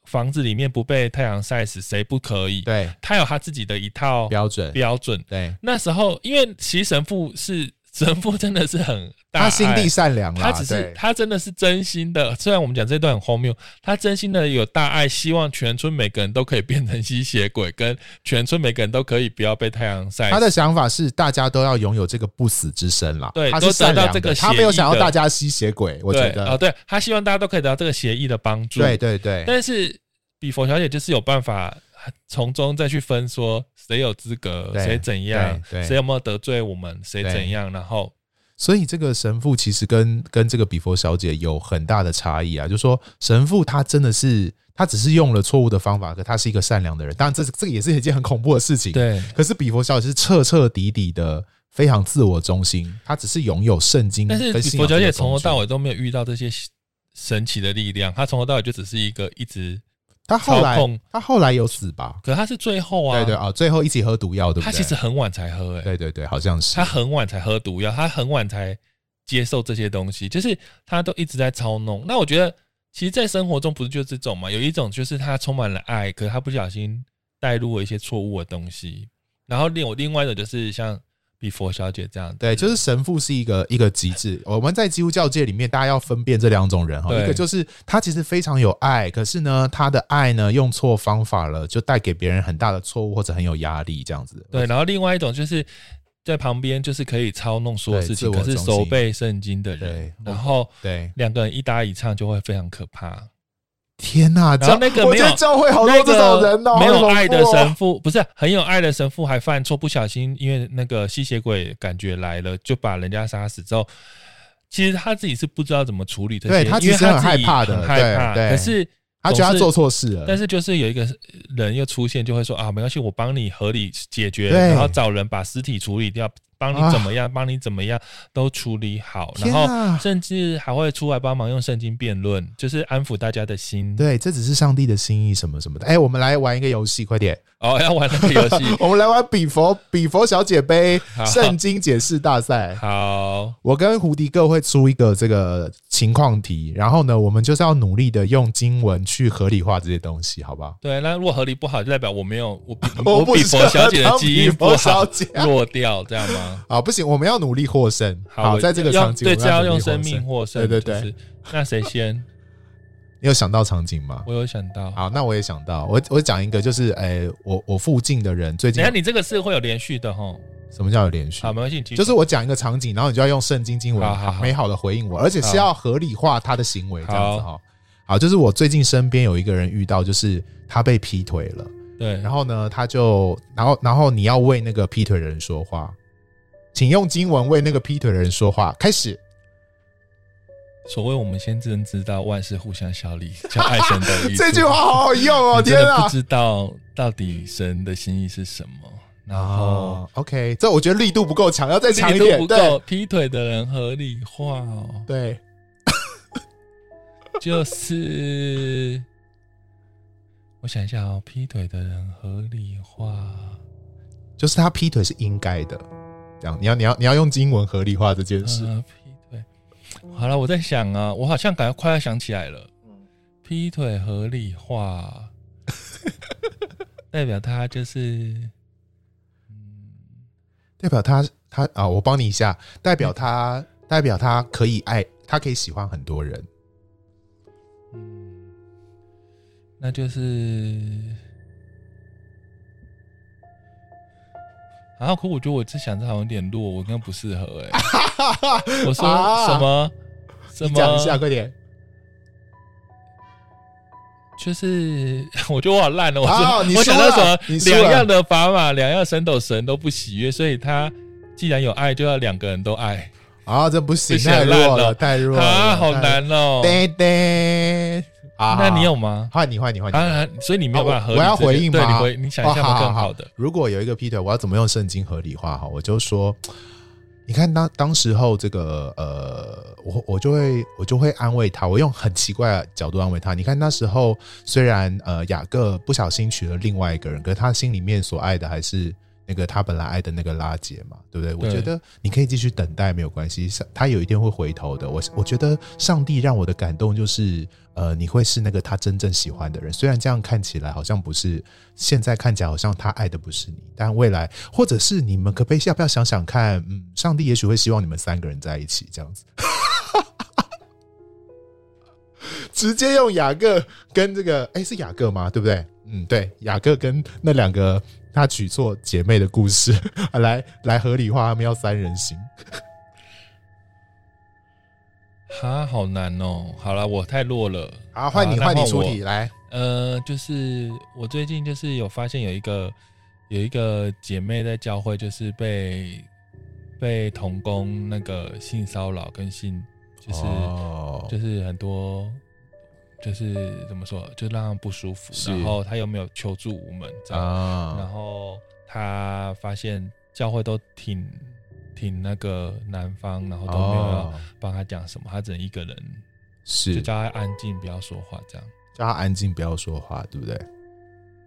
房子里面不被太阳晒死，谁不可以？对，他有他自己的一套标准标准。对，那时候因为其实神父是。神父真的是很大，他心地善良，他只是他真的是真心的。虽然我们讲这段很荒谬，他真心的有大爱，希望全村每个人都可以变成吸血鬼，跟全村每个人都可以不要被太阳晒。他的想法是大家都要拥有这个不死之身啦。对，他是得到这个，他没有想要大家吸血鬼。我觉得哦，对，他希望大家都可以得到这个协议的帮助。对对对。但是比佛小姐就是有办法从中再去分说谁有资格，谁怎样，谁有没有得罪我们，谁怎样，然后。所以这个神父其实跟跟这个比佛小姐有很大的差异啊，就是说神父他真的是他只是用了错误的方法，可他是一个善良的人。当然，这这个也是一件很恐怖的事情。对。可是比佛小姐是彻彻底底的非常自我中心，她只是拥有圣经。但是比佛小姐从头到尾都没有遇到这些神奇的力量，她从头到尾就只是一个一直。他后来，他后来有死吧？可是他是最后啊，对对啊，最后一起喝毒药，对不对？他其实很晚才喝，欸，哎，对对对，好像是他很晚才喝毒药，他很晚才接受这些东西，就是他都一直在操弄。那我觉得，其实，在生活中不是就这种嘛？有一种就是他充满了爱，可是他不小心带入了一些错误的东西。然后另有另外一种就是像。比佛小姐这样，对，就是神父是一个一个极致。[LAUGHS] 我们在基督教界里面，大家要分辨这两种人哈，一个就是他其实非常有爱，可是呢，他的爱呢用错方法了，就带给别人很大的错误或者很有压力这样子。对，然后另外一种就是在旁边就是可以操弄所有事情，可是手背圣经的人，然后对两个人一搭一唱就会非常可怕。天呐！然后那个没有教会好多这种人哦，没有爱的神父不是很有爱的神父，还犯错，不小心因为那个吸血鬼感觉来了，就把人家杀死之后，其实他自己是不知道怎么处理这些，对他其实很害怕的，很害怕。可是他觉得他做错事了，但是就是有一个人又出现，就会说啊，没关系，我帮你合理解决，然后找人把尸体处理掉。帮你怎么样？帮、啊、你怎么样都处理好，然后甚至还会出来帮忙用圣经辩论，就是安抚大家的心。对，这只是上帝的心意，什么什么的。哎，我们来玩一个游戏，快点！哦，要玩那个游戏，[LAUGHS] 我们来玩比佛比佛小姐杯圣经解释大赛。好，我跟胡迪哥会出一个这个情况题，然后呢，我们就是要努力的用经文去合理化这些东西，好不好？对，那如果合理不好，就代表我没有我比 [LAUGHS] 我比佛小姐的基因不好，弱掉，这样吗？啊，不行，我们要努力获胜。好，在这个场景，对，只要用生命获胜。对对对，那谁先？你有想到场景吗？我有想到。好，那我也想到。我我讲一个，就是诶，我我附近的人最近，你看你这个是会有连续的齁？什么叫有连续？好，没关系，就是我讲一个场景，然后你就要用圣经经文美好的回应我，而且是要合理化他的行为，这样子哈。好，就是我最近身边有一个人遇到，就是他被劈腿了。对，然后呢，他就，然后然后你要为那个劈腿的人说话。请用经文为那个劈腿的人说话。开始。所谓我们先真知道万事互相效力，[LAUGHS] 叫爱神的。这句话好好用哦！天啊，不知道到底神的心意是什么。然后、哦、，OK，这我觉得力度不够强，要再强一点。不够劈腿的人合理化哦。对，[LAUGHS] 就是我想一下哦，劈腿的人合理化，就是他劈腿是应该的。这样，你要你要你要用英文合理化这件事。好了，我在想啊，我好像感觉快要想起来了。劈腿合理化，[LAUGHS] 代表他就是，嗯，代表他他啊，我帮你一下，代表他代表他可以爱，他可以喜欢很多人。嗯那就是。然后，可我觉得我这想着好像有点弱，我应该不适合哎、欸。[LAUGHS] 我说什么？啊、什么？讲一下，快点。就是 [LAUGHS] 我觉得我好烂了。我说，我想到什么？两样的砝码，两样神斗，神都不喜悦。所以他既然有爱，就要两个人都爱。啊，这不行，太弱了，太弱了，啊，好难哦。对对。啊，那你有吗？换你，换你，换你。啊，所以你没有办法合理。我要回应吗？对，你回，你想一下更好的。如果有一个劈腿，我要怎么用圣经合理化？哈，我就说，你看当当时候这个呃，我我就会我就会安慰他，我用很奇怪的角度安慰他。你看那时候虽然呃雅各不小心娶了另外一个人，可是他心里面所爱的还是。那个他本来爱的那个拉杰嘛，对不对？我觉得你可以继续等待，没有关系。他有一天会回头的。我我觉得上帝让我的感动就是，呃，你会是那个他真正喜欢的人。虽然这样看起来好像不是，现在看起来好像他爱的不是你，但未来或者是你们可不可以要不要想想看？嗯，上帝也许会希望你们三个人在一起这样子。[LAUGHS] 直接用雅各跟这个，哎，是雅各吗？对不对？嗯，对，雅各跟那两个。他娶错姐妹的故事，[LAUGHS] 来来合理化他们要三人行，[LAUGHS] 哈，好难哦。好了，我太弱了。好，换你，换你出题来。呃，就是我最近就是有发现有一个有一个姐妹在教会，就是被被童工那个性骚扰跟性，就是、哦、就是很多。就是怎么说，就让他不舒服，然后他又没有求助无门，这样，啊、然后他发现教会都挺挺那个男方，然后都没有要帮他讲什么，他只能一个人，是就叫他安静，不要说话，这样叫他安静，不要说话，对不对？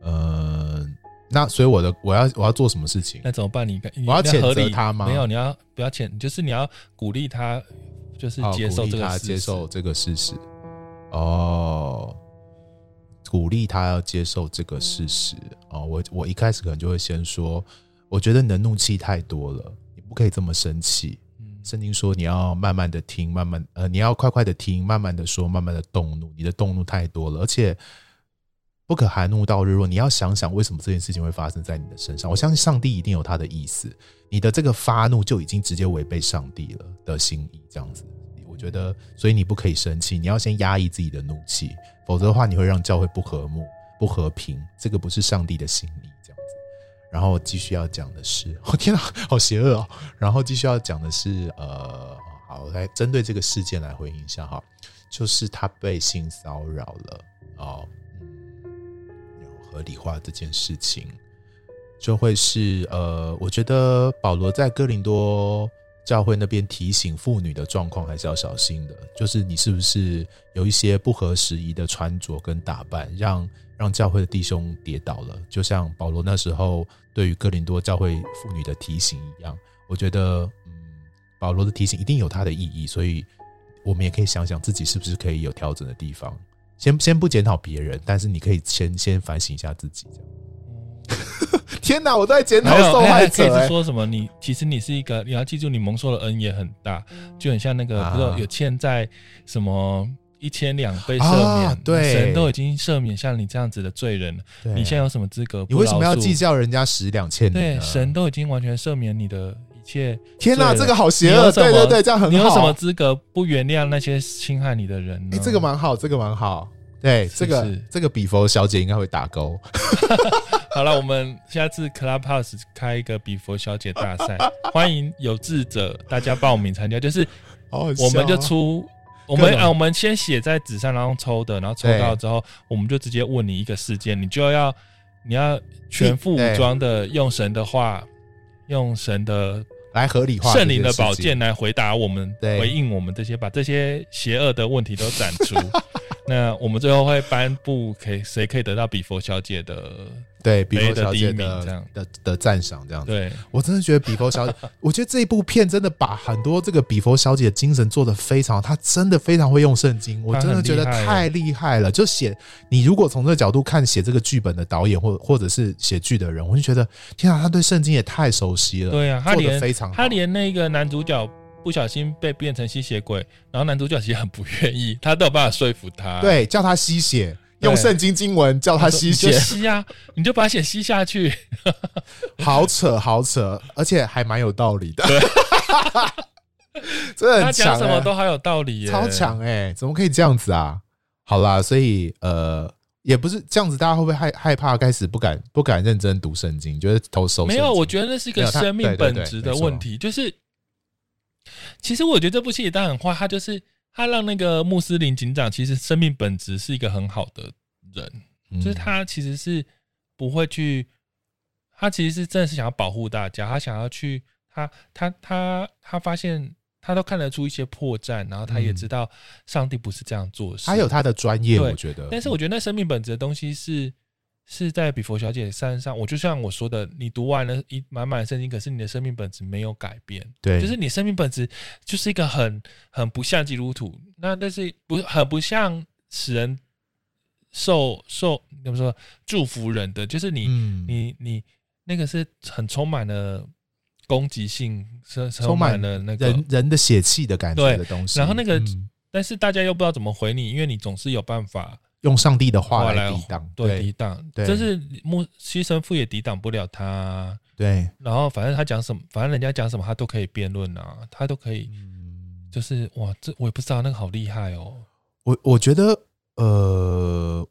呃，那所以我的我要我要做什么事情？那怎么办？你你我要谴责他吗？没有，你要不要谴？就是你要鼓励他，就是接受这个事实，接受这个事实。哦，鼓励他要接受这个事实哦。我我一开始可能就会先说，我觉得你的怒气太多了，你不可以这么生气。圣经说你要慢慢的听，慢慢呃，你要快快的听，慢慢的说，慢慢的动怒。你的动怒太多了，而且不可含怒到日落。你要想想为什么这件事情会发生在你的身上。我相信上帝一定有他的意思。你的这个发怒就已经直接违背上帝了的心意，这样子。觉得，所以你不可以生气，你要先压抑自己的怒气，否则的话，你会让教会不和睦、不和平。这个不是上帝的心意，这样子。然后继续要讲的是，我、哦、天哪，好邪恶哦！然后继续要讲的是，呃，好，来针对这个事件来回应一下哈，就是他被性骚扰了哦，嗯，合理化这件事情，就会是呃，我觉得保罗在哥林多。教会那边提醒妇女的状况还是要小心的，就是你是不是有一些不合时宜的穿着跟打扮，让让教会的弟兄跌倒了，就像保罗那时候对于哥林多教会妇女的提醒一样。我觉得，嗯，保罗的提醒一定有他的意义，所以我们也可以想想自己是不是可以有调整的地方。先先不检讨别人，但是你可以先先反省一下自己，[LAUGHS] 天哪！我都在检讨受害者。说什么？你其实你是一个，你要记住，你蒙受的恩也很大，就很像那个，不知道有欠债什么一千两被赦免，对，神都已经赦免像你这样子的罪人了。你现在有什么资格？你为什么要计较人家十两欠？对，神都已经完全赦免你的一切。天哪，这个好邪恶！对对对，这样很好。你有什么资格不原谅那些侵害你的人呢？哎，这个蛮好，这个蛮好。对，这个这个比佛小姐应该会打勾。[LAUGHS] 好了，我们下次 Clubhouse 开一个比佛小姐大赛，欢迎有志者大家报名参加。就是我们就出我们啊，我们先写在纸上，然后抽的，然后抽到之后，我们就直接问你一个事件，你就要你要全副武装的用神的话，用神的来合理化圣灵的宝剑来回答我们，回应我们这些，把这些邪恶的问题都斩除。[LAUGHS] 那我们最后会颁布，可以谁可以得到比佛小姐的对比佛小姐的这样的的赞赏这样子。对，我真的觉得比佛小姐，[LAUGHS] 我觉得这一部片真的把很多这个比佛小姐的精神做得非常，她真的非常会用圣经，我真的觉得太厉害了。就写你如果从这个角度看写这个剧本的导演或或者是写剧的人，我就觉得天啊，他对圣经也太熟悉了。对啊，他连非常他连那个男主角。不小心被变成吸血鬼，然后男主角其实很不愿意，他都有办法说服他。对，叫他吸血用圣经经文叫他吸血，吸啊，你就把血吸下去，[LAUGHS] 好扯好扯，而且还蛮有道理的。[LAUGHS] 真的很强，他讲什么都好有道理，超强哎！怎么可以这样子啊？好啦，所以呃，也不是这样子，大家会不会害害怕，开始不敢不敢认真读圣经，觉得偷收？没有，我觉得那是一个生命本质的问题。就是，其实我觉得这部戏也当然很坏，他就是他让那个穆斯林警长，其实生命本质是一个很好的人，嗯、就是他其实是不会去，他其实是真的是想要保护大家，他想要去，他他他他发现。他都看得出一些破绽，然后他也知道上帝不是这样做事。他有他的专业，我觉得。但是我觉得那生命本质的东西是是在比佛小姐身上。我就像我说的，你读完了一满满的圣经，可是你的生命本质没有改变。对，就是你生命本质就是一个很很不像基督徒，那但是不很不像使人受受怎么说祝福人的，就是你、嗯、你你那个是很充满了。攻击性是充满了那个人人的血气的感觉的东西，然后那个，嗯、但是大家又不知道怎么回你，因为你总是有办法用上帝的话来抵挡，对，抵挡，对就是牧牺牲父也抵挡不了他，对。然后反正他讲什么，反正人家讲什么，他都可以辩论啊，他都可以，就是哇，这我也不知道那个好厉害哦。我我觉得，呃，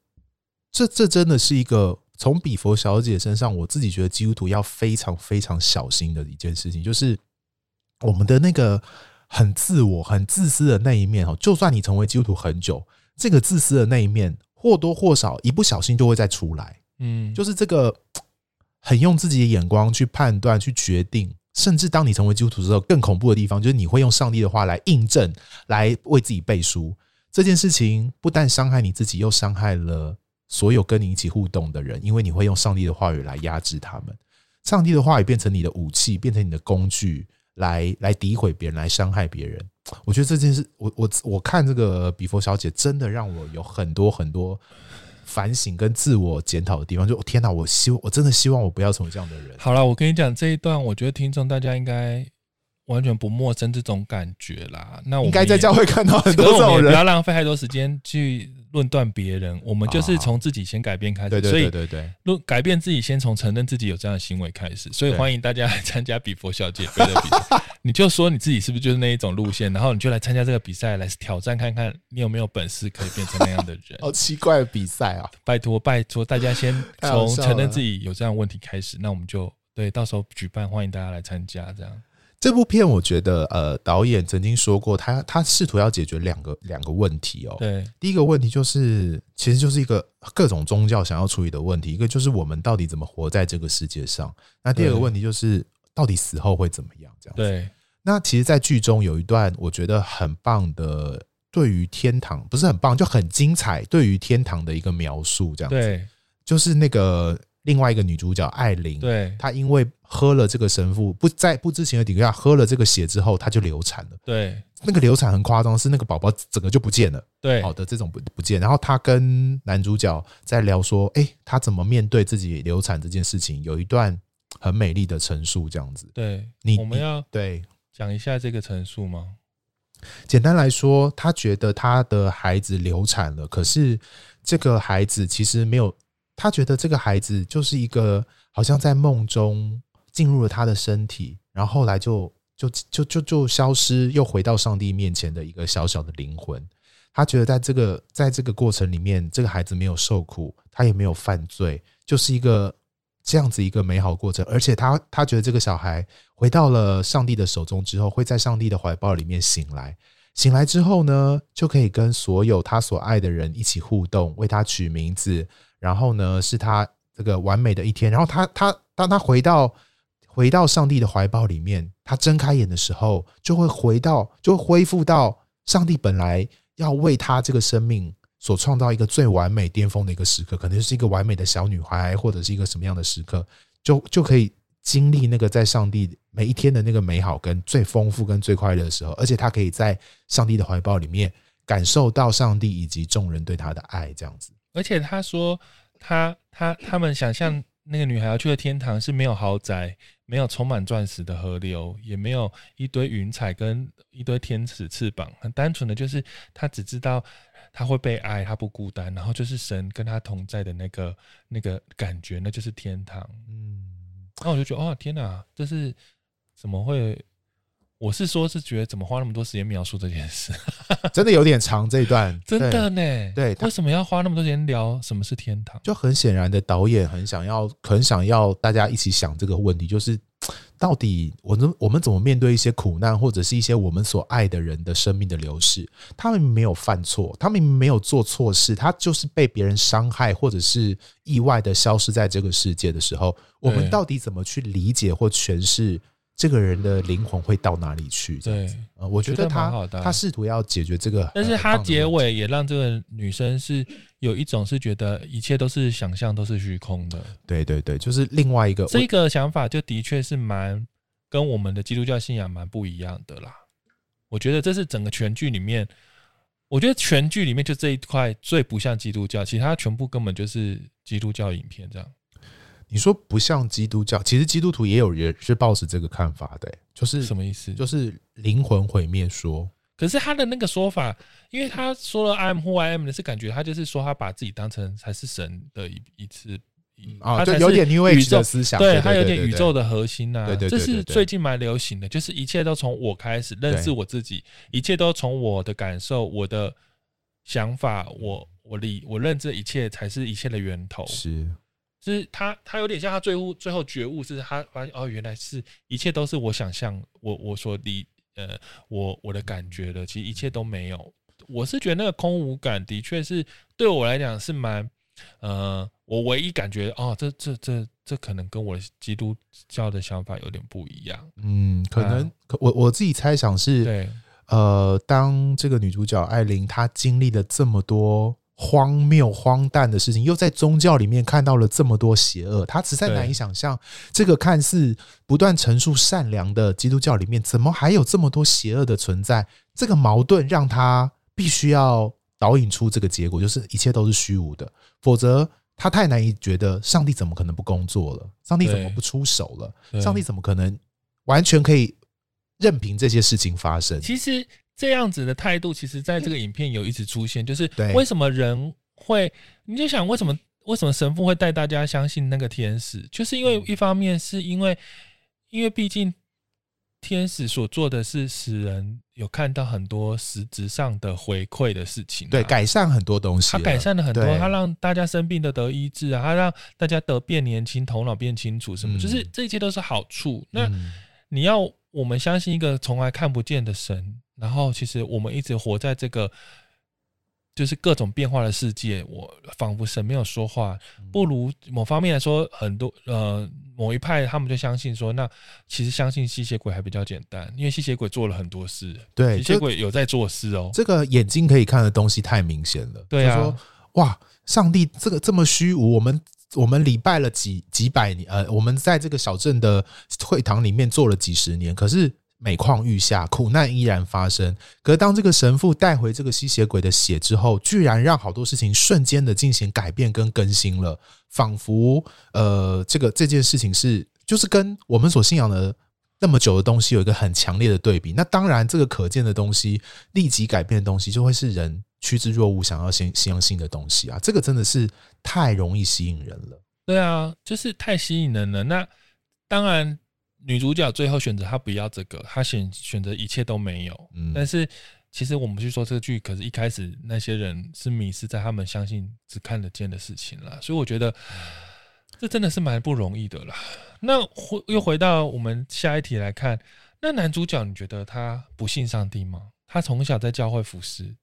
这这真的是一个。从比佛小姐身上，我自己觉得基督徒要非常非常小心的一件事情，就是我们的那个很自我、很自私的那一面哦。就算你成为基督徒很久，这个自私的那一面或多或少一不小心就会再出来。嗯，就是这个 [TSK] 很用自己的眼光去判断、去决定，甚至当你成为基督徒之后，更恐怖的地方就是你会用上帝的话来印证、来为自己背书。这件事情不但伤害你自己，又伤害了。所有跟你一起互动的人，因为你会用上帝的话语来压制他们，上帝的话语变成你的武器，变成你的工具，来来诋毁别人，来伤害别人。我觉得这件事，我我我看这个比佛小姐，真的让我有很多很多反省跟自我检讨的地方。就天哪，我希望我真的希望我不要成为这样的人。好了，我跟你讲这一段，我觉得听众大家应该完全不陌生这种感觉啦。那我应该在教会看到很多这种人，不要浪费太多时间去。论断别人，我们就是从自己先改变开始。对对对对对，论改变自己，先从承认自己有这样的行为开始。所以欢迎大家来参加比佛小姐杯的比赛。[LAUGHS] 你就说你自己是不是就是那一种路线，然后你就来参加这个比赛，来挑战看看你有没有本事可以变成那样的人。[LAUGHS] 好奇怪的比赛啊！拜托拜托，大家先从承认自己有这样的问题开始。那我们就对，到时候举办，欢迎大家来参加这样。这部片我觉得，呃，导演曾经说过，他他试图要解决两个两个问题哦。对，第一个问题就是，其实就是一个各种宗教想要处理的问题。一个就是我们到底怎么活在这个世界上。那第二个问题就是，到底死后会怎么样？这样子。对。那其实，在剧中有一段我觉得很棒的，对于天堂不是很棒，就很精彩，对于天堂的一个描述，这样子。对。就是那个。另外一个女主角艾琳，对，她因为喝了这个神父不在不知情的底下喝了这个血之后，她就流产了。对，那个流产很夸张，是那个宝宝整个就不见了。对，好的这种不不见。然后她跟男主角在聊说，哎，她怎么面对自己流产这件事情？有一段很美丽的陈述，这样子。对，你我们要对讲一下这个陈述吗？简单来说，她觉得她的孩子流产了，可是这个孩子其实没有。他觉得这个孩子就是一个好像在梦中进入了他的身体，然后后来就就就就就消失，又回到上帝面前的一个小小的灵魂。他觉得在这个在这个过程里面，这个孩子没有受苦，他也没有犯罪，就是一个这样子一个美好过程。而且他他觉得这个小孩回到了上帝的手中之后，会在上帝的怀抱里面醒来。醒来之后呢，就可以跟所有他所爱的人一起互动，为他取名字。然后呢，是他这个完美的一天。然后他他当他回到回到上帝的怀抱里面，他睁开眼的时候，就会回到，就会恢复到上帝本来要为他这个生命所创造一个最完美巅峰的一个时刻，可能是一个完美的小女孩，或者是一个什么样的时刻，就就可以经历那个在上帝每一天的那个美好跟最丰富跟最快乐的时候，而且他可以在上帝的怀抱里面感受到上帝以及众人对他的爱，这样子。而且他说他，他他他们想象那个女孩要去的天堂是没有豪宅、没有充满钻石的河流，也没有一堆云彩跟一堆天使翅膀，很单纯的就是他只知道他会被爱，他不孤单，然后就是神跟他同在的那个那个感觉，那就是天堂。嗯，那我就觉得，哦，天哪，这是怎么会？我是说，是觉得怎么花那么多时间描述这件事，[LAUGHS] 真的有点长这一段，[LAUGHS] 真的呢。对，为什么要花那么多时间聊什么是天堂？就很显然的，导演很想要，很想要大家一起想这个问题，就是到底我们我们怎么面对一些苦难，或者是一些我们所爱的人的生命的流逝？他们没有犯错，他们没有做错事，他就是被别人伤害，或者是意外的消失在这个世界的时候，我们到底怎么去理解或诠释？这个人的灵魂会到哪里去？对，呃，我觉得他他试图要解决这个，但是他结尾也让这个女生是有一种是觉得一切都是想象，都是虚空的。对对对，就是另外一个这个想法，就的确是蛮跟我们的基督教信仰蛮不一样的啦。我觉得这是整个全剧里面，我觉得全剧里面就这一块最不像基督教，其他全部根本就是基督教影片这样。你说不像基督教，其实基督徒也有人是抱持这个看法的，就是什么意思？就是灵魂毁灭说。可是他的那个说法，因为他说了 “I am who I am” 的是感觉他就是说他把自己当成才是神的一一次啊，就有点 New Age 的思想，对他有点宇宙的核心呐。对对，这是最近蛮流行的，就是一切都从我开始认识我自己，一切都从我的感受、我的想法、我我理我认知一切才是一切的源头。是。就是他，他有点像他最后最后觉悟，是他发现哦，原来是一切都是我想象，我我所理呃，我我的感觉的，其实一切都没有。我是觉得那个空无感的确是对我来讲是蛮呃，我唯一感觉哦，这这这这可能跟我基督教的想法有点不一样。嗯，可能、啊、我我自己猜想是，对，呃，当这个女主角艾琳她经历了这么多。荒谬、荒诞的事情，又在宗教里面看到了这么多邪恶，他实在难以想象，这个看似不断陈述善良的基督教里面，怎么还有这么多邪恶的存在？这个矛盾让他必须要导引出这个结果，就是一切都是虚无的，否则他太难以觉得上帝怎么可能不工作了？上帝怎么不出手了？上帝怎么可能完全可以任凭这些事情发生？其实。这样子的态度，其实在这个影片有一直出现，就是为什么人会，你就想为什么为什么神父会带大家相信那个天使，就是因为一方面是因为，因为毕竟天使所做的是使人有看到很多实质上的回馈的事情，对，改善很多东西，他改善了很多，他让大家生病的得医治啊，他让大家得变年轻，头脑变清楚，什么，就是这一切都是好处。那你要我们相信一个从来看不见的神？然后，其实我们一直活在这个就是各种变化的世界。我仿佛神没有说话，不如某方面来说，很多呃某一派他们就相信说，那其实相信吸血鬼还比较简单，因为吸血鬼做了很多事。对，吸血鬼有在做事哦。这个眼睛可以看的东西太明显了。对啊，说哇，上帝这个这么虚无，我们我们礼拜了几几百年，呃，我们在这个小镇的会堂里面做了几十年，可是。每况愈下，苦难依然发生。可当这个神父带回这个吸血鬼的血之后，居然让好多事情瞬间的进行改变跟更新了，仿佛呃，这个这件事情是就是跟我们所信仰的那么久的东西有一个很强烈的对比。那当然，这个可见的东西立即改变的东西，就会是人趋之若鹜想要先相信的东西啊！这个真的是太容易吸引人了。对啊，就是太吸引人了。那当然。女主角最后选择她不要这个，她选选择一切都没有。嗯，但是其实我们去说这个剧，可是一开始那些人是迷失在他们相信只看得见的事情了，所以我觉得这真的是蛮不容易的啦。那回又回到我们下一题来看，那男主角你觉得他不信上帝吗？他从小在教会服侍，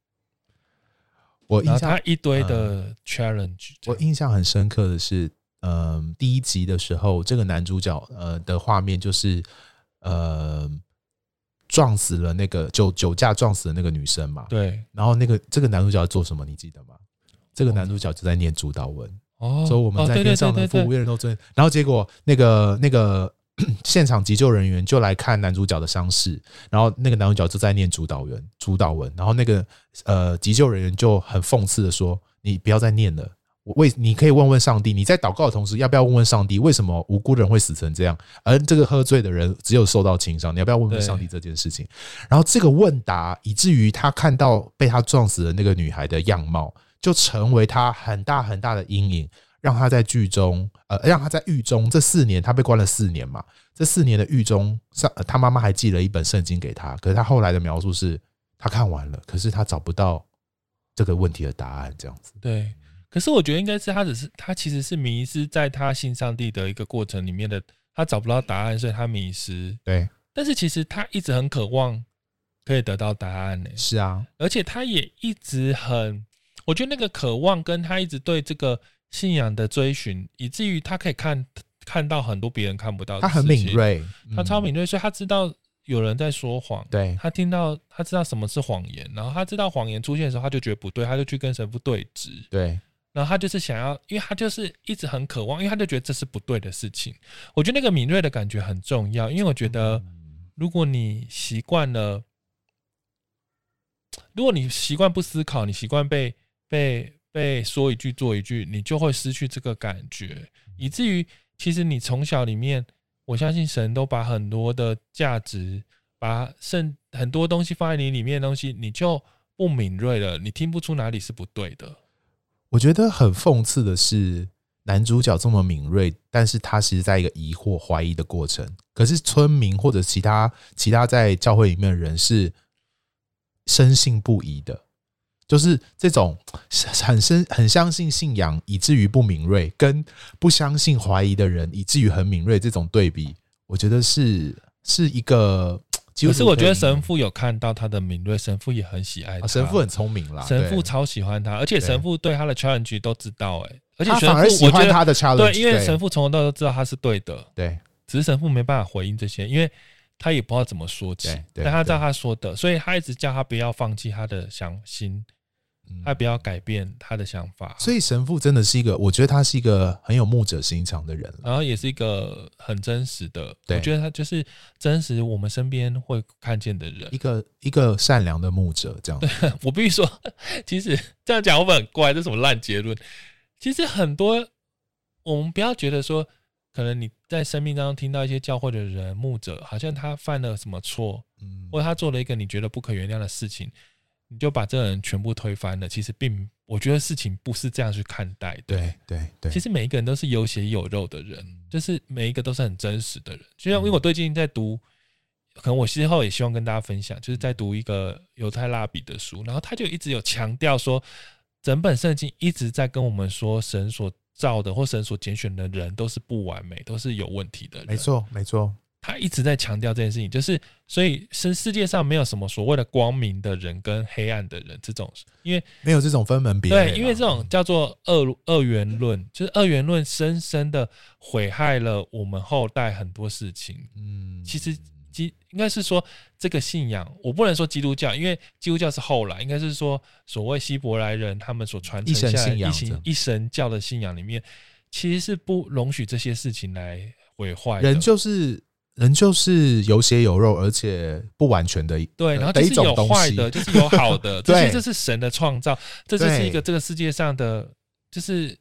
我印象他一堆的 challenge，嗯，我印象很深刻的是。嗯，第一集的时候，这个男主角呃的画面就是呃撞死了那个酒酒驾撞死了那个女生嘛。对。然后那个这个男主角要做什么？你记得吗？这个男主角就在念主导文。哦。所以我们在天上的服务人都尊。然后结果那个那个 [COUGHS] 现场急救人员就来看男主角的伤势，然后那个男主角就在念主导文，主导文。然后那个呃急救人员就很讽刺的说：“你不要再念了。”为你可以问问上帝，你在祷告的同时，要不要问问上帝，为什么无辜的人会死成这样，而这个喝醉的人只有受到轻伤？你要不要问问上帝这件事情？然后这个问答，以至于他看到被他撞死的那个女孩的样貌，就成为他很大很大的阴影，让他在剧中，呃，让他在狱中这四年，他被关了四年嘛，这四年的狱中，上他妈妈还寄了一本圣经给他，可是他后来的描述是，他看完了，可是他找不到这个问题的答案，这样子，对。可是我觉得应该是他只是他其实是迷失在他信上帝的一个过程里面的，他找不到答案，所以他迷失。对，但是其实他一直很渴望可以得到答案呢。是啊，而且他也一直很，我觉得那个渴望跟他一直对这个信仰的追寻，以至于他可以看看到很多别人看不到的。他很敏锐，他超敏锐，所以他知道有人在说谎。对，他听到他知道什么是谎言，然后他知道谎言出现的时候，他就觉得不对，他就去跟神父对峙。对。然后他就是想要，因为他就是一直很渴望，因为他就觉得这是不对的事情。我觉得那个敏锐的感觉很重要，因为我觉得，如果你习惯了，如果你习惯不思考，你习惯被被被说一句做一句，你就会失去这个感觉，以至于其实你从小里面，我相信神都把很多的价值，把甚很多东西放在你里面的东西，你就不敏锐了，你听不出哪里是不对的。我觉得很讽刺的是，男主角这么敏锐，但是他其实在一个疑惑、怀疑的过程。可是村民或者其他其他在教会里面的人是深信不疑的，就是这种很深、很相信信仰以至于不敏锐，跟不相信、怀疑的人以至于很敏锐这种对比，我觉得是是一个。可是我觉得神父有看到他的敏锐，神父也很喜爱他。啊、神父很聪明啦，神父超喜欢他，而且神父对他的 challenge 都知道哎、欸，而且神父喜欢他的 challenge，对，因为神父从头到尾都知道他是对的，对，只是神父没办法回应这些，因为他也不知道怎么说起，但他知道他说的，所以他一直叫他不要放弃他的想心。他不要改变他的想法，所以神父真的是一个，我觉得他是一个很有牧者心肠的人，然后也是一个很真实的。我觉得他就是真实，我们身边会看见的人，一个一个善良的牧者。这样，对，[LAUGHS] 我必须说，其实这样讲我们很怪，这是什么烂结论？其实很多，我们不要觉得说，可能你在生命当中听到一些教会的人牧者，好像他犯了什么错，嗯，或者他做了一个你觉得不可原谅的事情。你就把这个人全部推翻了。其实并，我觉得事情不是这样去看待的。对对对，其实每一个人都是有血有肉的人，就是每一个都是很真实的人。就像因为我最近在读，可能我之后也希望跟大家分享，就是在读一个犹太辣笔的书，然后他就一直有强调说，整本圣经一直在跟我们说，神所造的或神所拣选的人都是不完美，都是有问题的人。没错，没错。他一直在强调这件事情，就是所以是世界上没有什么所谓的光明的人跟黑暗的人这种，因为没有这种分门别类。对，因为这种叫做二二元论，就是二元论深深的毁害了我们后代很多事情。嗯，其实基应该是说这个信仰，我不能说基督教，因为基督教是后来，应该是说所谓希伯来人他们所传承下来一神一神教的信仰里面，其实是不容许这些事情来毁坏。人就是。人就是有血有肉，而且不完全的。对，然后就是有坏的，就是有好的。[LAUGHS] 这些这是神的创造，这就是一个这个世界上的，就是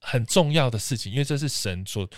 很重要的事情，因为这是神所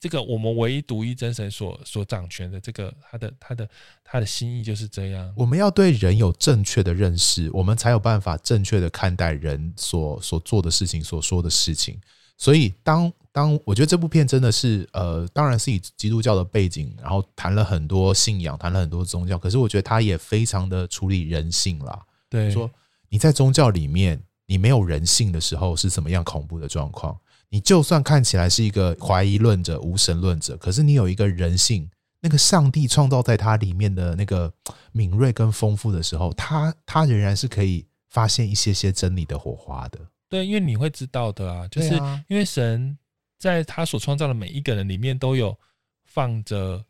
这个我们唯一独一真神所所掌权的这个他的他的他的心意就是这样。我们要对人有正确的认识，我们才有办法正确的看待人所所做的事情，所说的事情。所以当。当我觉得这部片真的是，呃，当然是以基督教的背景，然后谈了很多信仰，谈了很多宗教。可是我觉得他也非常的处理人性啦。对，说你在宗教里面，你没有人性的时候是怎么样恐怖的状况？你就算看起来是一个怀疑论者、无神论者，可是你有一个人性，那个上帝创造在他里面的那个敏锐跟丰富的时候，他他仍然是可以发现一些些真理的火花的。对，因为你会知道的啊，就是因为神。在他所创造的每一个人里面，都有放着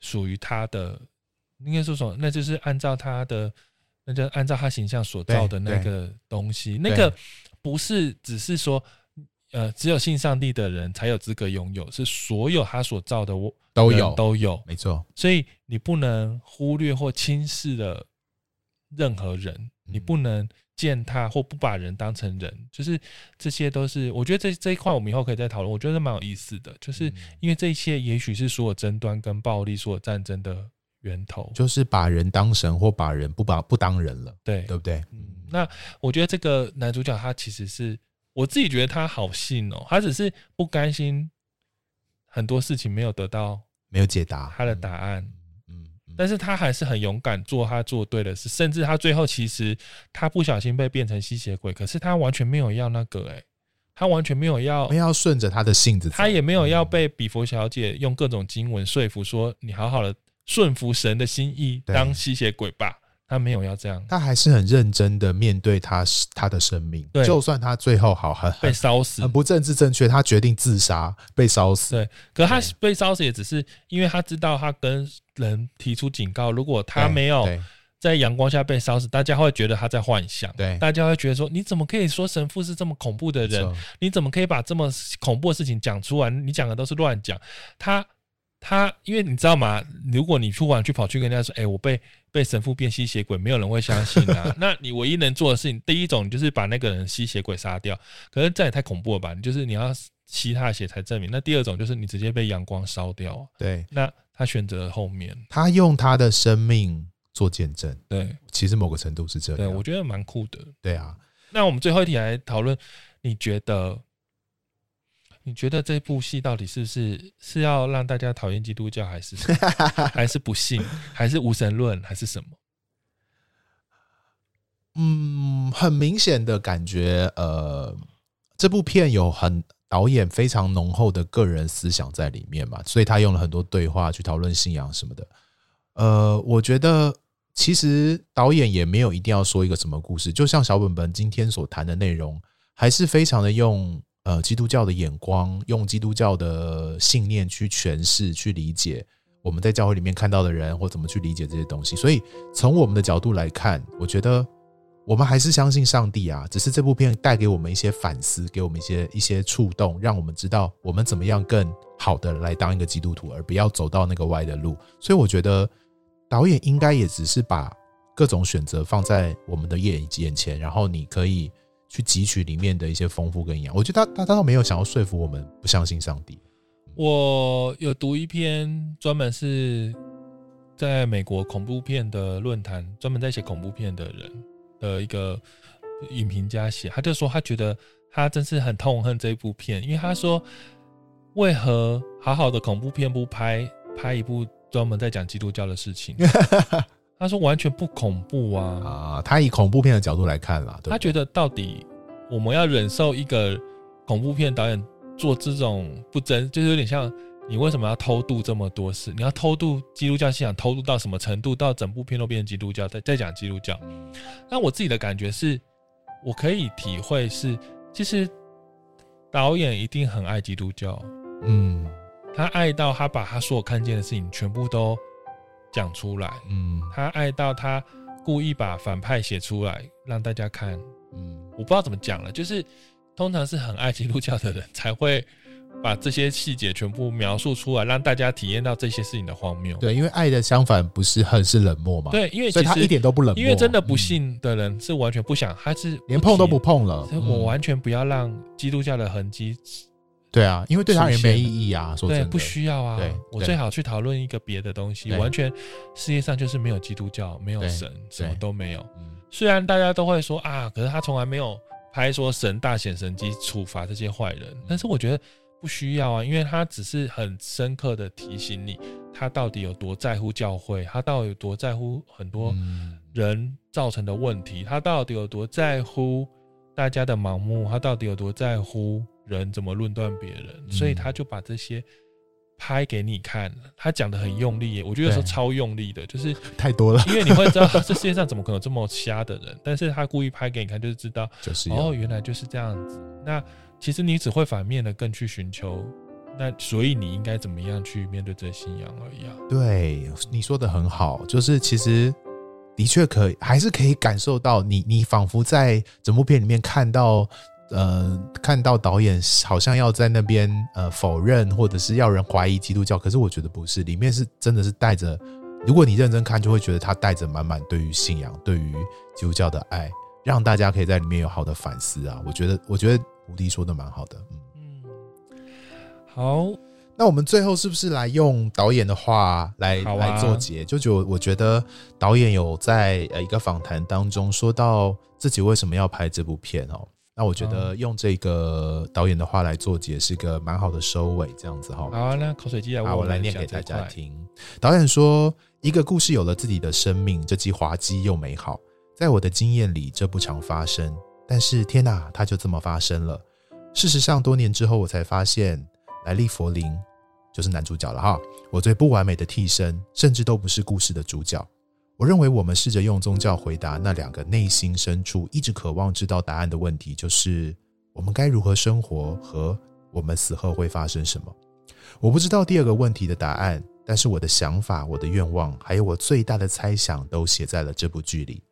属于他的，应该说什么？那就是按照他的，那就按照他形象所造的那个东西。那个不是只是说，呃，只有信上帝的人才有资格拥有，是所有他所造的我都有都有，没错。所以你不能忽略或轻视了任何人，你不能。践踏或不把人当成人，就是这些都是我觉得这这一块我们以后可以再讨论。我觉得蛮有意思的，就是因为这些也许是所有争端跟暴力、所有战争的源头，就是把人当神或把人不把不当人了，对对不对？嗯，那我觉得这个男主角他其实是我自己觉得他好信哦，他只是不甘心很多事情没有得到没有解答他的答案。但是他还是很勇敢做他做对的事，甚至他最后其实他不小心被变成吸血鬼，可是他完全没有要那个哎、欸，他完全没有要没有要顺着他的性子，他也没有要被比佛小姐用各种经文说服，说你好好的顺服神的心意当吸血鬼吧。他没有要这样，他还是很认真的面对他他的生命。对，就算他最后好很被烧死，很不政治正确，他决定自杀被烧死。对，可他被烧死也只是因为他知道他跟人提出警告，如果他没有在阳光下被烧死，大家会觉得他在幻想。对，大家会觉得说，你怎么可以说神父是这么恐怖的人？你怎么可以把这么恐怖的事情讲出来？你讲的都是乱讲。他。他，因为你知道吗？如果你突然去跑去跟人家说：“哎、欸，我被被神父变吸血鬼”，没有人会相信啊。[LAUGHS] 那你唯一能做的事情，第一种就是把那个人吸血鬼杀掉。可是这也太恐怖了吧？你就是你要吸他的血才证明。那第二种就是你直接被阳光烧掉。对，那他选择后面，他用他的生命做见证。对，其实某个程度是这样。对，我觉得蛮酷的。对啊，那我们最后一题来讨论，你觉得？你觉得这部戏到底是不是是要让大家讨厌基督教，还是 [LAUGHS] 还是不信，还是无神论，还是什么？嗯，很明显的感觉，呃，这部片有很导演非常浓厚的个人思想在里面嘛，所以他用了很多对话去讨论信仰什么的。呃，我觉得其实导演也没有一定要说一个什么故事，就像小本本今天所谈的内容，还是非常的用。呃，基督教的眼光，用基督教的信念去诠释、去理解我们在教会里面看到的人，或怎么去理解这些东西。所以，从我们的角度来看，我觉得我们还是相信上帝啊。只是这部片带给我们一些反思，给我们一些一些触动，让我们知道我们怎么样更好的来当一个基督徒，而不要走到那个歪的路。所以，我觉得导演应该也只是把各种选择放在我们的眼眼前，然后你可以。去汲取里面的一些丰富跟营养，我觉得他他他倒没有想要说服我们不相信上帝。我有读一篇专门是在美国恐怖片的论坛，专门在写恐怖片的人的一个影评家写，他就说他觉得他真是很痛恨这一部片，因为他说为何好好的恐怖片不拍拍一部专门在讲基督教的事情？[LAUGHS] 他说完全不恐怖啊！啊，他以恐怖片的角度来看啦，他觉得到底我们要忍受一个恐怖片导演做这种不真，就是有点像你为什么要偷渡这么多事？你要偷渡基督教信仰，偷渡到什么程度？到整部片都变成基督教，再再讲基督教。那我自己的感觉是，我可以体会是，其实导演一定很爱基督教，嗯，他爱到他把他所有看见的事情全部都。讲出来，嗯，他爱到他故意把反派写出来让大家看，嗯，我不知道怎么讲了，就是通常是很爱基督教的人才会把这些细节全部描述出来，让大家体验到这些事情的荒谬。对，因为爱的相反不是恨，是冷漠嘛。对，因为其实所以他一点都不冷漠，因为真的不信的人是完全不想，他是连碰都不碰了。我完全不要让基督教的痕迹。对啊，因为对他也没意义啊，说真的，对，不需要啊。对，我最好去讨论一个别的东西，完全世界上就是没有基督教，没有神，什么都没有。虽然大家都会说啊，可是他从来没有拍说神大显神迹处罚这些坏人，但是我觉得不需要啊，因为他只是很深刻的提醒你，他到底有多在乎教会，他到底有多在乎很多人造成的问题，他到底有多在乎大家的盲目，他到底有多在乎。人怎么论断别人，所以他就把这些拍给你看。他讲的很用力，我觉得是超用力的，就是 [LAUGHS] 太多了。因为你会知道，这世界上怎么可能有这么瞎的人？但是他故意拍给你看，就是知道，就是哦，原来就是这样子。那其实你只会反面的更去寻求，那所以你应该怎么样去面对这信仰而已啊？对，你说的很好，就是其实的确可以，还是可以感受到你，你仿佛在整部片里面看到。呃，看到导演好像要在那边呃否认，或者是要人怀疑基督教，可是我觉得不是，里面是真的是带着，如果你认真看，就会觉得他带着满满对于信仰、对于基督教的爱，让大家可以在里面有好的反思啊。我觉得，我觉得吴迪说的蛮好的。嗯，好，那我们最后是不是来用导演的话来、啊、来做结？就就我觉得导演有在呃一个访谈当中说到自己为什么要拍这部片哦。那我觉得用这个导演的话来做结是个蛮好的收尾，这样子哈。好啊，那口水鸡来，我来念给大家听。导演说：“一个故事有了自己的生命，这既滑稽又美好。在我的经验里，这不常发生。但是天哪，它就这么发生了。事实上，多年之后，我才发现，莱利·佛林就是男主角了哈。我最不完美的替身，甚至都不是故事的主角。”我认为我们试着用宗教回答那两个内心深处一直渴望知道答案的问题，就是我们该如何生活和我们死后会发生什么。我不知道第二个问题的答案，但是我的想法、我的愿望，还有我最大的猜想，都写在了这部剧里。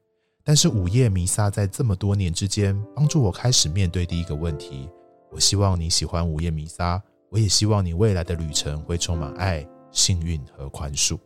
但是午夜弥撒在这么多年之间，帮助我开始面对第一个问题。我希望你喜欢午夜弥撒，我也希望你未来的旅程会充满爱、幸运和宽恕。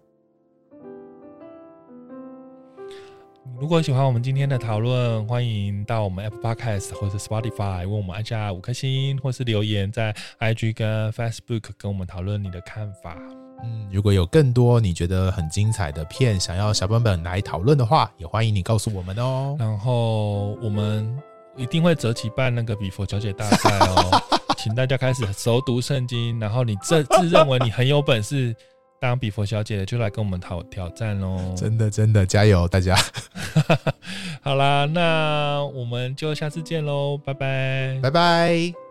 如果喜欢我们今天的讨论，欢迎到我们 Apple Podcast 或者 Spotify 为我们按下五颗星，或是留言在 IG 跟 Facebook 跟我们讨论你的看法。嗯，如果有更多你觉得很精彩的片，想要小本本来讨论的话，也欢迎你告诉我们哦。然后我们一定会择期办那个比佛小姐大赛哦，[LAUGHS] 请大家开始熟读圣经，然后你自自认为你很有本事。当比佛小姐的就来跟我们讨挑战喽！真的真的加油，大家！[LAUGHS] 好啦，那我们就下次见喽，拜拜，拜拜。